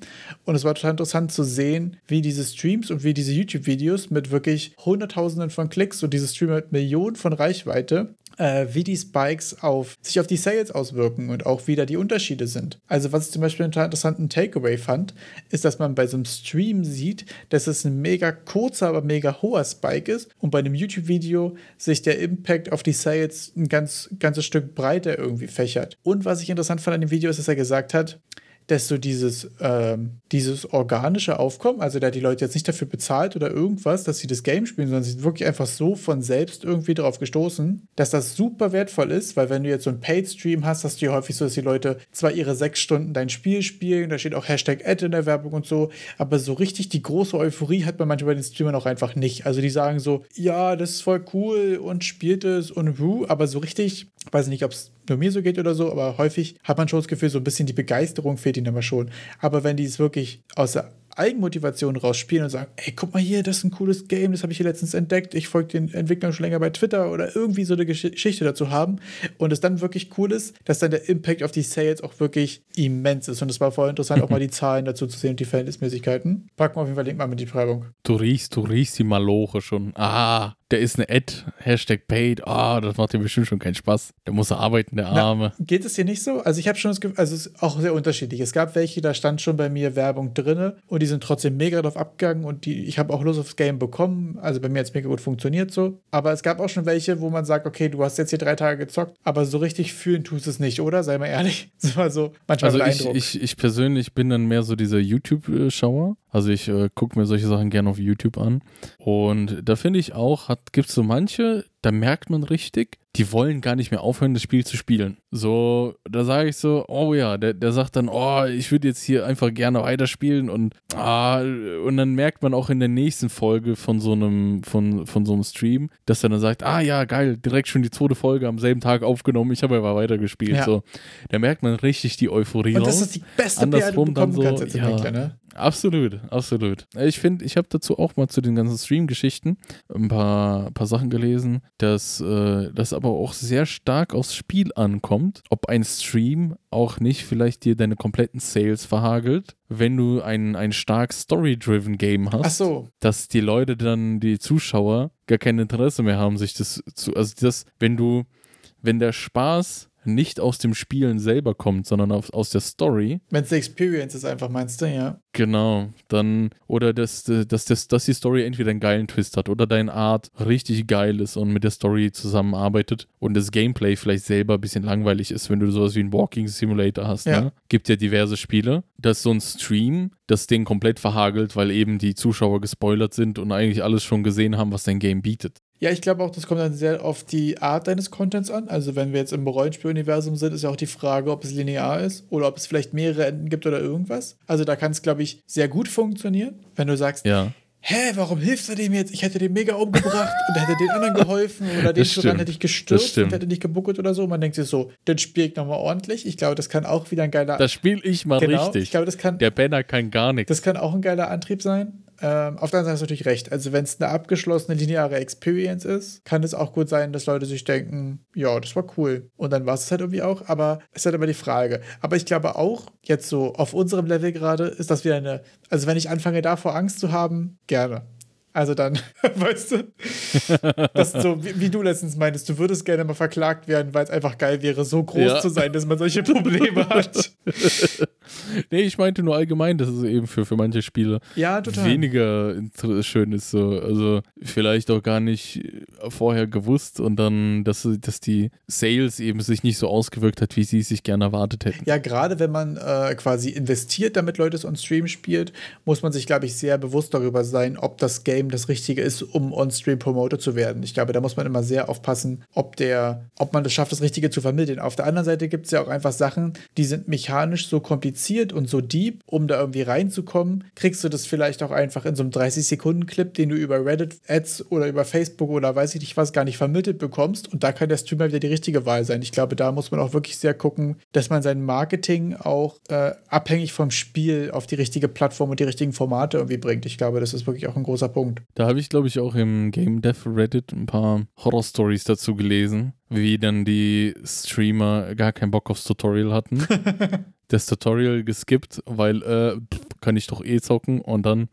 Und es war total interessant zu sehen, wie diese Streams und wie diese YouTube-Videos mit wirklich Hunderttausenden von Klicks und diese Streamer mit Millionen von Reichweite äh, wie die Spikes auf, sich auf die Sales auswirken und auch wie da die Unterschiede sind. Also was ich zum Beispiel einen interessanten Takeaway fand, ist, dass man bei so einem Stream sieht, dass es ein mega kurzer, aber mega hoher Spike ist und bei einem YouTube-Video sich der Impact auf die Sales ein ganz, ganzes Stück breiter irgendwie fächert. Und was ich interessant fand an dem Video ist, dass er gesagt hat, desto dieses, ähm, dieses organische Aufkommen, also hat die Leute jetzt nicht dafür bezahlt oder irgendwas, dass sie das Game spielen, sondern sie sind wirklich einfach so von selbst irgendwie darauf gestoßen, dass das super wertvoll ist, weil wenn du jetzt so einen Paid-Stream hast, hast du ja häufig so, dass die Leute zwar ihre sechs Stunden dein Spiel spielen, da steht auch Hashtag Ad in der Werbung und so, aber so richtig die große Euphorie hat man manchmal bei den Streamern auch einfach nicht. Also die sagen so, ja, das ist voll cool und spielt es und wuh, aber so richtig, weiß ich nicht, ob es nur mir so geht oder so, aber häufig hat man schon das Gefühl, so ein bisschen die Begeisterung fehlt ihnen immer schon. Aber wenn die es wirklich aus der Eigenmotivation rausspielen und sagen, ey, guck mal hier, das ist ein cooles Game, das habe ich hier letztens entdeckt, ich folge den Entwicklern schon länger bei Twitter oder irgendwie so eine Geschichte dazu haben und es dann wirklich cool ist, dass dann der Impact auf die Sales auch wirklich immens ist. Und es war voll interessant, auch mal [laughs] die Zahlen dazu zu sehen und die Verhältnismäßigkeiten. Packen wir auf jeden Fall Link mal mit die Beschreibung. Du riechst, du riechst die Maloche schon. Ah, der ist eine Ad, Hashtag paid, ah, oh, das macht dir bestimmt schon keinen Spaß. Der muss arbeiten, der Arme. Na, geht es dir nicht so? Also ich habe schon das Gefühl, also es ist auch sehr unterschiedlich. Es gab welche, da stand schon bei mir Werbung drin und die sind trotzdem mega drauf abgegangen und die, ich habe auch Lust aufs Game bekommen. Also bei mir hat es mega gut funktioniert so. Aber es gab auch schon welche, wo man sagt, okay, du hast jetzt hier drei Tage gezockt, aber so richtig fühlen tust es nicht, oder? Sei mal ehrlich. [laughs] Das war so manchmal Also ich, ich, ich persönlich bin dann mehr so dieser YouTube-Schauer. Also ich äh, gucke mir solche Sachen gerne auf YouTube an. Und da finde ich auch, gibt es so manche, da merkt man richtig, die wollen gar nicht mehr aufhören, das Spiel zu spielen. So, da sage ich so, oh ja, der, der sagt dann, oh, ich würde jetzt hier einfach gerne weiterspielen und ah, und dann merkt man auch in der nächsten Folge von so einem, von, von so einem Stream, dass er dann sagt, ah ja, geil, direkt schon die zweite Folge am selben Tag aufgenommen, ich habe aber weitergespielt. Ja. So, da merkt man richtig die Euphorie Und das raus. ist die beste Andersrum PR, die du bekommen so, kannst als ja, ne? Absolut, absolut. Ich finde, ich habe dazu auch mal zu den ganzen Stream-Geschichten ein paar, paar Sachen gelesen, dass äh, das aber auch sehr stark aufs Spiel ankommt, ob ein Stream auch nicht vielleicht dir deine kompletten Sales verhagelt, wenn du ein, ein stark Story-driven Game hast. Ach so. Dass die Leute dann, die Zuschauer, gar kein Interesse mehr haben, sich das zu, also das, wenn du, wenn der Spaß nicht aus dem Spielen selber kommt, sondern auf, aus der Story. Wenn es die Experience ist, einfach meinst du, ja. Genau, dann, oder dass, dass, dass, dass die Story entweder einen geilen Twist hat oder deine Art richtig geil ist und mit der Story zusammenarbeitet und das Gameplay vielleicht selber ein bisschen langweilig ist, wenn du sowas wie einen Walking Simulator hast. Ja. Ne? Gibt ja diverse Spiele, dass so ein Stream das Ding komplett verhagelt, weil eben die Zuschauer gespoilert sind und eigentlich alles schon gesehen haben, was dein Game bietet. Ja, ich glaube auch, das kommt dann sehr auf die Art deines Contents an. Also wenn wir jetzt im Rollenspiel-Universum sind, ist ja auch die Frage, ob es linear ist oder ob es vielleicht mehrere Enden gibt oder irgendwas. Also da kann es, glaube ich, sehr gut funktionieren, wenn du sagst, ja. hä, warum hilfst du dem jetzt? Ich hätte den mega umgebracht und hätte den anderen geholfen oder den voran hätte ich gestürzt und hätte nicht gebuckelt oder so. Man denkt sich so, dann spiel ich nochmal ordentlich. Ich glaube, das kann auch wieder ein geiler... Das spiele ich mal genau, richtig. Ich glaube, das kann... Der Banner kann gar nichts. Das kann auch ein geiler Antrieb sein. Ähm, auf der anderen Seite du natürlich recht. Also, wenn es eine abgeschlossene lineare Experience ist, kann es auch gut sein, dass Leute sich denken, ja, das war cool. Und dann war es halt irgendwie auch. Aber es ist halt immer die Frage. Aber ich glaube auch, jetzt so auf unserem Level gerade, ist das wieder eine. Also, wenn ich anfange, davor Angst zu haben, gerne. Also dann, [laughs] weißt du, das so, wie, wie, du letztens meintest, du würdest gerne mal verklagt werden, weil es einfach geil wäre, so groß ja. zu sein, dass man solche Probleme [laughs] hat. nee, ich meinte nur allgemein, dass es eben für, für manche Spiele ja, weniger schön ist. So. Also vielleicht auch gar nicht vorher gewusst und dann, dass, dass die Sales eben sich nicht so ausgewirkt hat, wie sie es sich gerne erwartet hätten. Ja, gerade wenn man äh, quasi investiert, damit Leute es on Stream spielt, muss man sich, glaube ich, sehr bewusst darüber sein, ob das Game das Richtige ist, um on-Stream Promoter zu werden. Ich glaube, da muss man immer sehr aufpassen, ob der, ob man das schafft, das Richtige zu vermitteln. Auf der anderen Seite gibt es ja auch einfach Sachen, die sind mechanisch so kompliziert und so deep, um da irgendwie reinzukommen, kriegst du das vielleicht auch einfach in so einem 30-Sekunden-Clip, den du über Reddit-Ads oder über Facebook oder weiß ich nicht was gar nicht vermittelt bekommst. Und da kann der Streamer wieder die richtige Wahl sein. Ich glaube, da muss man auch wirklich sehr gucken, dass man sein Marketing auch äh, abhängig vom Spiel auf die richtige Plattform und die richtigen Formate irgendwie bringt. Ich glaube, das ist wirklich auch ein großer Punkt. Da habe ich, glaube ich, auch im Game Dev Reddit ein paar Horror-Stories dazu gelesen, wie dann die Streamer gar keinen Bock aufs Tutorial hatten. [laughs] das Tutorial geskippt, weil äh, kann ich doch eh zocken und dann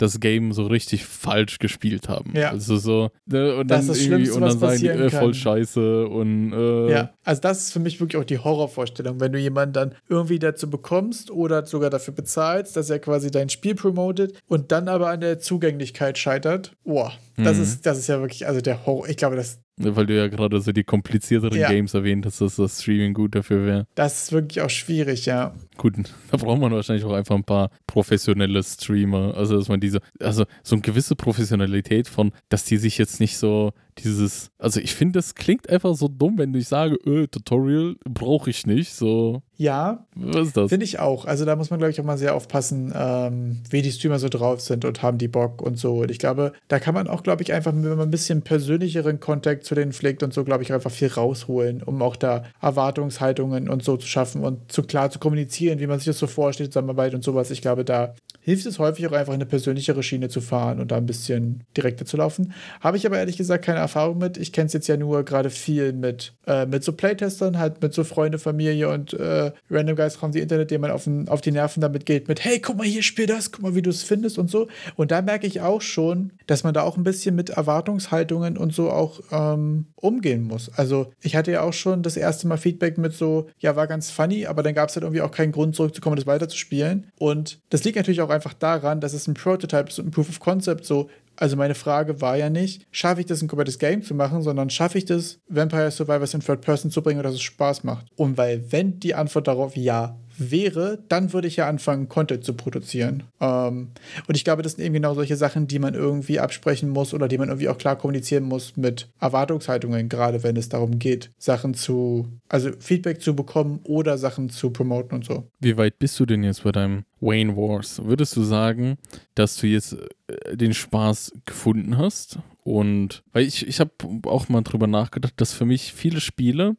das Game so richtig falsch gespielt haben. Ja. Also so, ne, und das dann ist irgendwie, und dann sagen die, äh, voll scheiße und äh, Ja, also das ist für mich wirklich auch die Horrorvorstellung, wenn du jemanden dann irgendwie dazu bekommst oder sogar dafür bezahlst, dass er quasi dein Spiel promotet und dann aber an der Zugänglichkeit scheitert. Boah, das mhm. ist, das ist ja wirklich, also der Horror, ich glaube, das, weil du ja gerade so die komplizierteren ja. Games erwähnt hast, dass das Streaming gut dafür wäre. Das ist wirklich auch schwierig, ja. Gut, [laughs] da braucht man wahrscheinlich auch einfach ein paar professionelle Streamer. Also, dass man diese, also so eine gewisse Professionalität von, dass die sich jetzt nicht so dieses, also ich finde, das klingt einfach so dumm, wenn ich sage, öh, Tutorial brauche ich nicht, so. Ja, was ist das? Finde ich auch. Also da muss man, glaube ich, auch mal sehr aufpassen, ähm, wie die Streamer so drauf sind und haben die Bock und so. Und ich glaube, da kann man auch, glaube ich, einfach, wenn man ein bisschen persönlicheren Kontakt zu denen pflegt und so, glaube ich, einfach viel rausholen, um auch da Erwartungshaltungen und so zu schaffen und zu klar zu kommunizieren, wie man sich das so vorstellt, Zusammenarbeit und sowas. Ich glaube, da hilft es häufig auch einfach eine persönlichere Schiene zu fahren und da ein bisschen direkter zu laufen. Habe ich aber ehrlich gesagt keine Erfahrung mit. Ich kenne es jetzt ja nur gerade viel mit, äh, mit so Playtestern, halt mit so Freunde, Familie und äh, Random Guys from the Internet, denen man auf, den, auf die Nerven damit geht, mit hey, guck mal hier, spiel das, guck mal, wie du es findest und so. Und da merke ich auch schon, dass man da auch ein bisschen mit Erwartungshaltungen und so auch ähm, umgehen muss. Also ich hatte ja auch schon das erste Mal Feedback mit so, ja, war ganz funny, aber dann gab es halt irgendwie auch keinen Grund zurückzukommen, das weiterzuspielen. Und das liegt natürlich auch einfach daran, dass es ein Prototype ist und ein Proof of Concept so, also meine Frage war ja nicht, schaffe ich das ein komplettes Game zu machen, sondern schaffe ich das, Vampire Survivors in Third Person zu bringen, dass es Spaß macht. Und weil wenn die Antwort darauf ja wäre, dann würde ich ja anfangen, Content zu produzieren. Ähm, und ich glaube, das sind eben genau solche Sachen, die man irgendwie absprechen muss oder die man irgendwie auch klar kommunizieren muss mit Erwartungshaltungen, gerade wenn es darum geht, Sachen zu, also Feedback zu bekommen oder Sachen zu promoten und so. Wie weit bist du denn jetzt bei deinem Wayne Wars? Würdest du sagen, dass du jetzt äh, den Spaß gefunden hast? Und weil ich, ich habe auch mal drüber nachgedacht, dass für mich viele Spiele,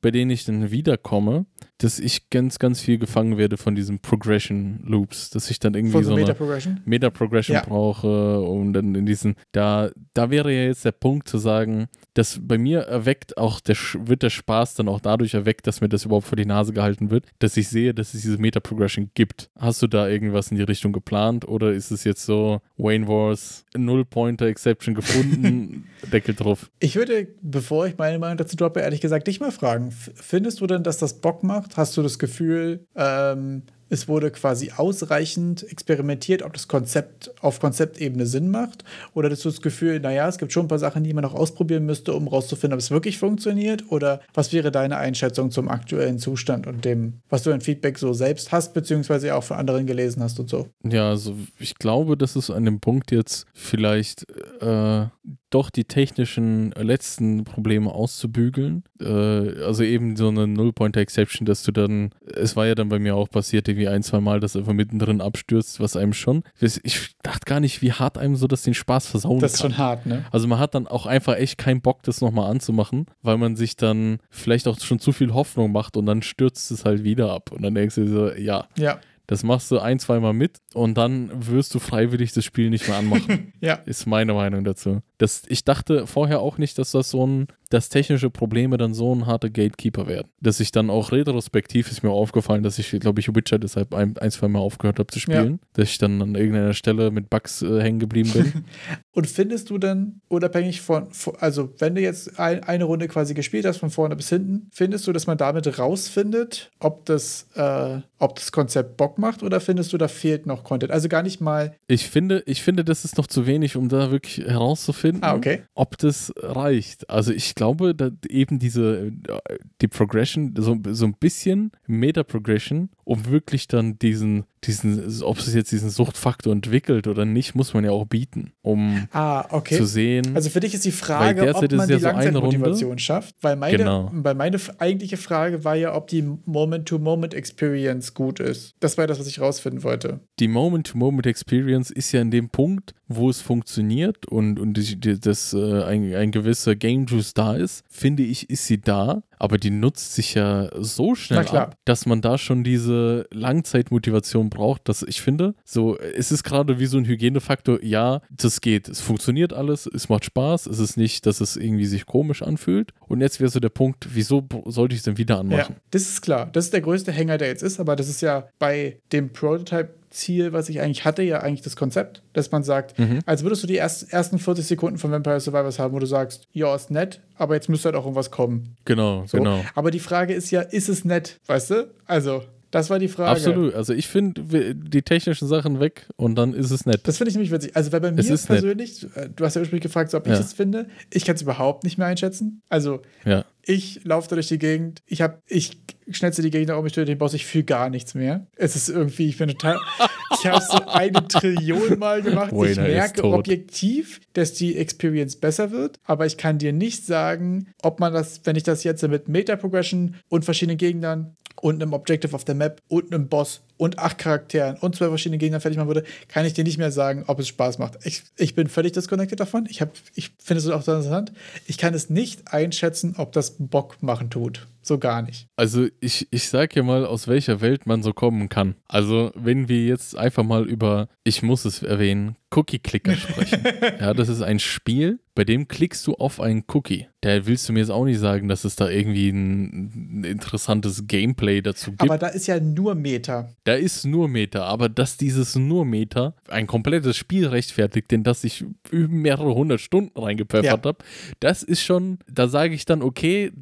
bei denen ich dann wiederkomme, dass ich ganz, ganz viel gefangen werde von diesen Progression Loops, dass ich dann irgendwie von so eine Meta-Progression Meta -Progression ja. brauche und dann in diesen, da, da wäre ja jetzt der Punkt zu sagen, dass bei mir erweckt auch der, wird der Spaß dann auch dadurch erweckt, dass mir das überhaupt vor die Nase gehalten wird, dass ich sehe, dass es diese Meta-Progression gibt. Hast du da irgendwas in die Richtung geplant oder ist es jetzt so, Wayne Wars, Null-Pointer-Exception gefunden, [laughs] Deckel drauf? Ich würde, bevor ich meine Meinung dazu droppe, ehrlich gesagt dich mal fragen, findest du denn, dass das Bock macht? Hast du das Gefühl, ähm, es wurde quasi ausreichend experimentiert, ob das Konzept auf Konzeptebene Sinn macht? Oder hast du das Gefühl, naja, es gibt schon ein paar Sachen, die man noch ausprobieren müsste, um rauszufinden, ob es wirklich funktioniert? Oder was wäre deine Einschätzung zum aktuellen Zustand und dem, was du an Feedback so selbst hast, beziehungsweise auch von anderen gelesen hast und so? Ja, also ich glaube, dass es an dem Punkt jetzt vielleicht äh, doch die technischen letzten Probleme auszubügeln. Äh, also eben so eine Null-Pointer-Exception, dass du dann, es war ja dann bei mir auch passiert, irgendwie ein, zwei Mal, dass einfach mittendrin abstürzt, was einem schon, ich dachte gar nicht, wie hart einem so das den Spaß versauen Das ist kann. schon hart, ne? Also man hat dann auch einfach echt keinen Bock, das nochmal anzumachen, weil man sich dann vielleicht auch schon zu viel Hoffnung macht und dann stürzt es halt wieder ab und dann denkst du so, ja. Ja. Das machst du ein, zweimal mit und dann wirst du freiwillig das Spiel nicht mehr anmachen. [laughs] ja. Ist meine Meinung dazu. Das, ich dachte vorher auch nicht, dass das so ein dass technische Probleme dann so ein harter Gatekeeper werden. Dass ich dann auch retrospektiv ist mir aufgefallen, dass ich, glaube ich, Witcher deshalb ein, ein, zwei Mal aufgehört habe zu spielen. Ja. Dass ich dann an irgendeiner Stelle mit Bugs äh, hängen geblieben bin. [laughs] Und findest du dann, unabhängig von, also wenn du jetzt ein, eine Runde quasi gespielt hast, von vorne bis hinten, findest du, dass man damit rausfindet, ob das, äh, ob das Konzept Bock macht oder findest du, da fehlt noch Content? Also gar nicht mal. Ich finde, ich finde, das ist noch zu wenig, um da wirklich herauszufinden, ah, okay. ob das reicht. Also ich glaube, dass eben diese, äh, die Progression, so, so ein bisschen Meta-Progression, um wirklich dann diesen, diesen, ob es jetzt diesen Suchtfaktor entwickelt oder nicht, muss man ja auch bieten, um ah, okay. zu sehen. Also für dich ist die Frage, ob man die ja Langzeitmotivation so schafft, weil meine, genau. weil meine eigentliche Frage war ja, ob die Moment-to-Moment-Experience gut ist. Das war das, was ich rausfinden wollte. Die Moment-to-Moment-Experience ist ja in dem Punkt, wo es funktioniert und, und die, das, äh, ein, ein gewisser Game Juice da ist, finde ich, ist sie da, aber die nutzt sich ja so schnell ab, dass man da schon diese Langzeitmotivation braucht, dass ich finde, so, es ist gerade wie so ein Hygienefaktor, ja, das geht, es funktioniert alles, es macht Spaß, es ist nicht, dass es irgendwie sich komisch anfühlt. Und jetzt wäre so der Punkt, wieso sollte ich es denn wieder anmachen? Ja, das ist klar, das ist der größte Hänger, der jetzt ist, aber das ist ja bei dem Prototype Ziel, was ich eigentlich hatte, ja eigentlich das Konzept, dass man sagt, mhm. als würdest du die erst, ersten 40 Sekunden von Vampire Survivors haben, wo du sagst, ja, ist nett, aber jetzt müsste halt auch irgendwas kommen. Genau, so. genau. Aber die Frage ist ja, ist es nett, weißt du? Also, das war die Frage. Absolut. Also ich finde die technischen Sachen weg und dann ist es nett. Das finde ich nämlich witzig. Also weil bei mir persönlich, nett. Äh, du hast ja ursprünglich gefragt, ob ich ja. das finde. Ich kann es überhaupt nicht mehr einschätzen. Also ja. ich laufe da durch die Gegend. Ich habe, ich schnetze die Gegend um mich durch den Boss. Ich fühle gar nichts mehr. Es ist irgendwie, ich bin total. [laughs] ich habe es so eine Trillion Mal gemacht. Wayne ich merke objektiv, dass die Experience besser wird, aber ich kann dir nicht sagen, ob man das, wenn ich das jetzt mit Meta Progression und verschiedenen Gegnern und einem Objective auf der Map und einem Boss und acht Charakteren und zwei verschiedene Gegner fertig machen würde, kann ich dir nicht mehr sagen, ob es Spaß macht. Ich, ich bin völlig disconnected davon. Ich, ich finde es auch so interessant. Ich kann es nicht einschätzen, ob das Bock machen tut. So gar nicht. Also ich, ich sag ja mal, aus welcher Welt man so kommen kann. Also wenn wir jetzt einfach mal über, ich muss es erwähnen, Cookie-Clicker sprechen. [laughs] ja, das ist ein Spiel, bei dem klickst du auf einen Cookie. Da willst du mir jetzt auch nicht sagen, dass es da irgendwie ein, ein interessantes Gameplay dazu gibt. Aber da ist ja nur Meta. Da ist nur Meta, aber dass dieses nur Meta ein komplettes Spiel rechtfertigt, in das ich mehrere hundert Stunden reingepfeffert ja. habe, das ist schon, da sage ich dann, okay,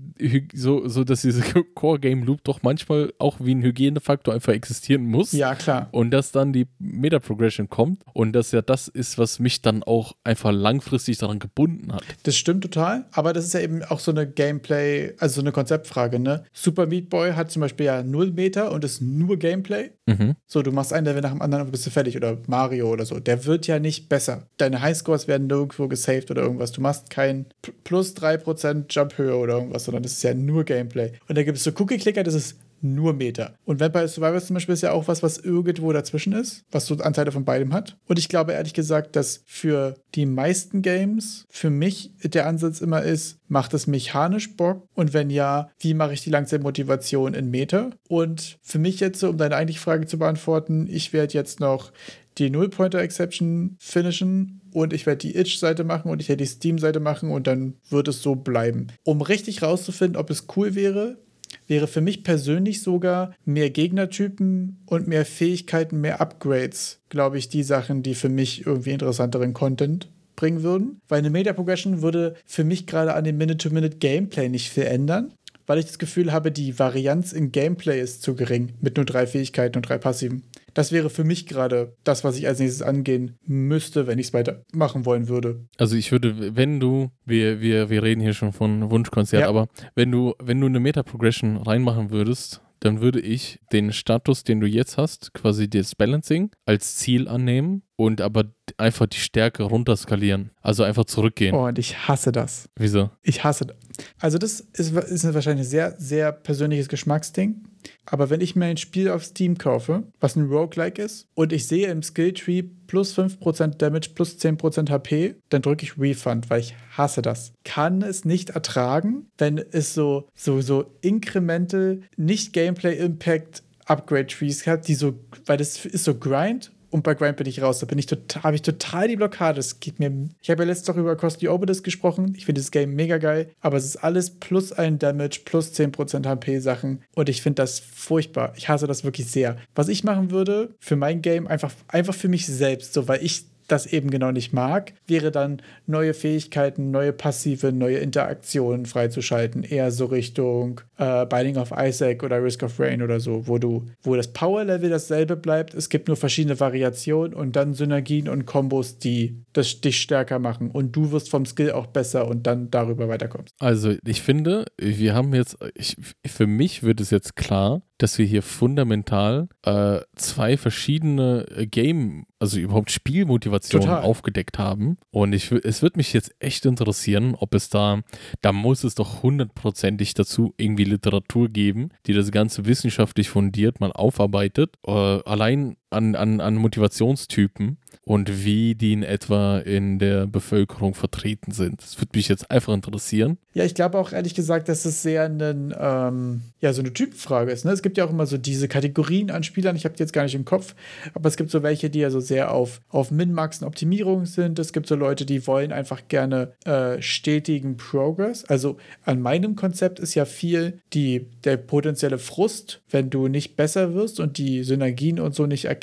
so, so dass diese [laughs] Core-Game-Loop doch manchmal auch wie ein Hygienefaktor einfach existieren muss. Ja, klar. Und dass dann die Meta-Progression kommt und dass ja das ist, was mich dann auch einfach langfristig daran gebunden hat. Das stimmt total, aber das ist ja eben auch so eine Gameplay, also so eine Konzeptfrage, ne? Super Meat Boy hat zum Beispiel ja null Meter und ist nur Gameplay. Mhm. So, du machst einen Level nach dem anderen und bist du fertig oder Mario oder so. Der wird ja nicht besser. Deine Highscores werden nirgendwo gesaved oder irgendwas. Du machst kein plus 3% Jump-Höhe oder irgendwas, sondern das ist ja nur Gameplay. Und da gibt es so Cookie-Clicker, das ist nur Meter. Und Vampire Survivors zum Beispiel ist ja auch was, was irgendwo dazwischen ist, was so Anteile von beidem hat. Und ich glaube ehrlich gesagt, dass für die meisten Games für mich der Ansatz immer ist, macht es mechanisch Bock? Und wenn ja, wie mache ich die Langzeitmotivation in Meter? Und für mich jetzt, um deine eigentliche Frage zu beantworten, ich werde jetzt noch die Null-Pointer-Exception finishen und ich werde die Itch-Seite machen und ich werde die Steam-Seite machen und dann wird es so bleiben. Um richtig rauszufinden, ob es cool wäre, wäre für mich persönlich sogar mehr Gegnertypen und mehr Fähigkeiten, mehr Upgrades, glaube ich, die Sachen, die für mich irgendwie interessanteren Content bringen würden. Weil eine Meta Progression würde für mich gerade an dem Minute-to-Minute-Gameplay nicht viel ändern weil ich das Gefühl habe, die Varianz im Gameplay ist zu gering mit nur drei Fähigkeiten und drei Passiven. Das wäre für mich gerade das, was ich als nächstes angehen müsste, wenn ich es weitermachen wollen würde. Also ich würde, wenn du, wir, wir, wir reden hier schon von Wunschkonzert, ja. aber wenn du, wenn du eine Meta-Progression reinmachen würdest, dann würde ich den Status, den du jetzt hast, quasi das Balancing, als Ziel annehmen und aber einfach die Stärke runterskalieren. Also einfach zurückgehen. Oh, und ich hasse das. Wieso? Ich hasse das. Also, das ist, ist wahrscheinlich ein sehr, sehr persönliches Geschmacksding. Aber wenn ich mir ein Spiel auf Steam kaufe, was ein Roguelike ist, und ich sehe im Skilltree plus 5% Damage plus 10% HP, dann drücke ich Refund, weil ich hasse das. Kann es nicht ertragen, wenn es so, so, so incremental, nicht Gameplay-Impact Upgrade Trees hat, die so, weil das ist so Grind und bei Grind bin ich raus. Da bin ich total, habe ich total die Blockade. Das geht mir. Ich habe ja letztes doch über Cross the Obelisk gesprochen. Ich finde das Game mega geil, aber es ist alles plus ein Damage, plus 10% HP-Sachen. Und ich finde das furchtbar. Ich hasse das wirklich sehr. Was ich machen würde für mein Game, einfach, einfach für mich selbst, so weil ich das eben genau nicht mag, wäre dann neue Fähigkeiten, neue Passive, neue Interaktionen freizuschalten. Eher so Richtung äh, Binding of Isaac oder Risk of Rain oder so, wo du, wo das Power-Level dasselbe bleibt. Es gibt nur verschiedene Variationen und dann Synergien und Kombos, die das dich stärker machen. Und du wirst vom Skill auch besser und dann darüber weiterkommst. Also ich finde, wir haben jetzt, ich, für mich wird es jetzt klar, dass wir hier fundamental äh, zwei verschiedene äh, Game, also überhaupt Spielmotivationen Total. aufgedeckt haben. Und ich, es wird mich jetzt echt interessieren, ob es da, da muss es doch hundertprozentig dazu irgendwie Literatur geben, die das Ganze wissenschaftlich fundiert mal aufarbeitet. Äh, allein an, an, an Motivationstypen und wie die in etwa in der Bevölkerung vertreten sind. Das würde mich jetzt einfach interessieren. Ja, ich glaube auch ehrlich gesagt, dass es sehr einen, ähm, ja, so eine Typenfrage ist. Ne? Es gibt ja auch immer so diese Kategorien an Spielern, ich habe die jetzt gar nicht im Kopf, aber es gibt so welche, die ja so sehr auf, auf Min-Maxen Optimierung sind. Es gibt so Leute, die wollen einfach gerne äh, stetigen Progress. Also an meinem Konzept ist ja viel die, der potenzielle Frust, wenn du nicht besser wirst und die Synergien und so nicht erkennst,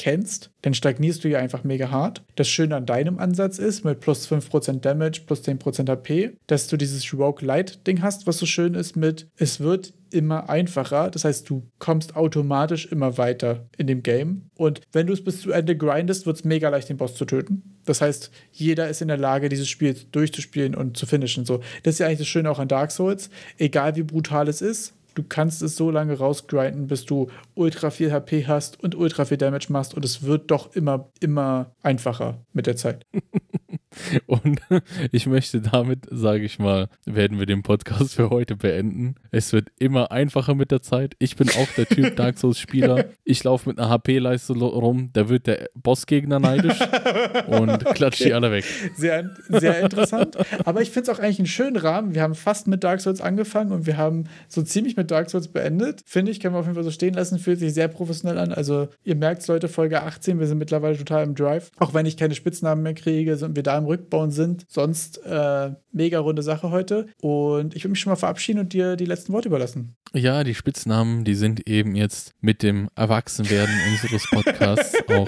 dann stagnierst du ja einfach mega hart. Das Schöne an deinem Ansatz ist, mit plus 5% Damage, plus 10% HP, dass du dieses Rogue Light Ding hast, was so schön ist mit, es wird immer einfacher. Das heißt, du kommst automatisch immer weiter in dem Game. Und wenn du es bis zu Ende grindest, wird es mega leicht, den Boss zu töten. Das heißt, jeder ist in der Lage, dieses Spiel durchzuspielen und zu finishen. So, das ist ja eigentlich das Schöne auch an Dark Souls. Egal wie brutal es ist, du kannst es so lange rausgrinden, bis du ultra viel HP hast und ultra viel Damage machst und es wird doch immer, immer einfacher mit der Zeit. [laughs] [laughs] Und ich möchte damit, sage ich mal, werden wir den Podcast für heute beenden. Es wird immer einfacher mit der Zeit. Ich bin auch der Typ [laughs] Dark Souls-Spieler. Ich laufe mit einer HP-Leiste rum, da wird der Bossgegner neidisch und [laughs] klatscht okay. die alle weg. Sehr, sehr interessant. Aber ich finde es auch eigentlich einen schönen Rahmen. Wir haben fast mit Dark Souls angefangen und wir haben so ziemlich mit Dark Souls beendet. Finde ich, können wir auf jeden Fall so stehen lassen. Fühlt sich sehr professionell an. Also, ihr merkt es, Leute, Folge 18, wir sind mittlerweile total im Drive. Auch wenn ich keine Spitznamen mehr kriege, sind wir da im Rückbauen sind. Sonst äh, mega runde Sache heute. Und ich würde mich schon mal verabschieden und dir die letzten Worte überlassen. Ja, die Spitznamen, die sind eben jetzt mit dem Erwachsenwerden unseres Podcasts [laughs] auch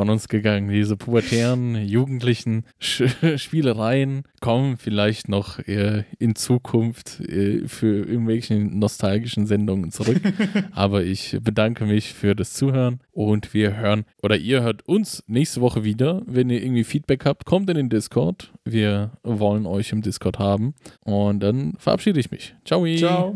von uns gegangen. Diese pubertären, jugendlichen Sch Spielereien kommen vielleicht noch äh, in Zukunft äh, für irgendwelche nostalgischen Sendungen zurück. [laughs] Aber ich bedanke mich für das Zuhören und wir hören oder ihr hört uns nächste Woche wieder. Wenn ihr irgendwie Feedback habt, kommt in den Discord. Wir wollen euch im Discord haben. Und dann verabschiede ich mich. Ciao. Ciao.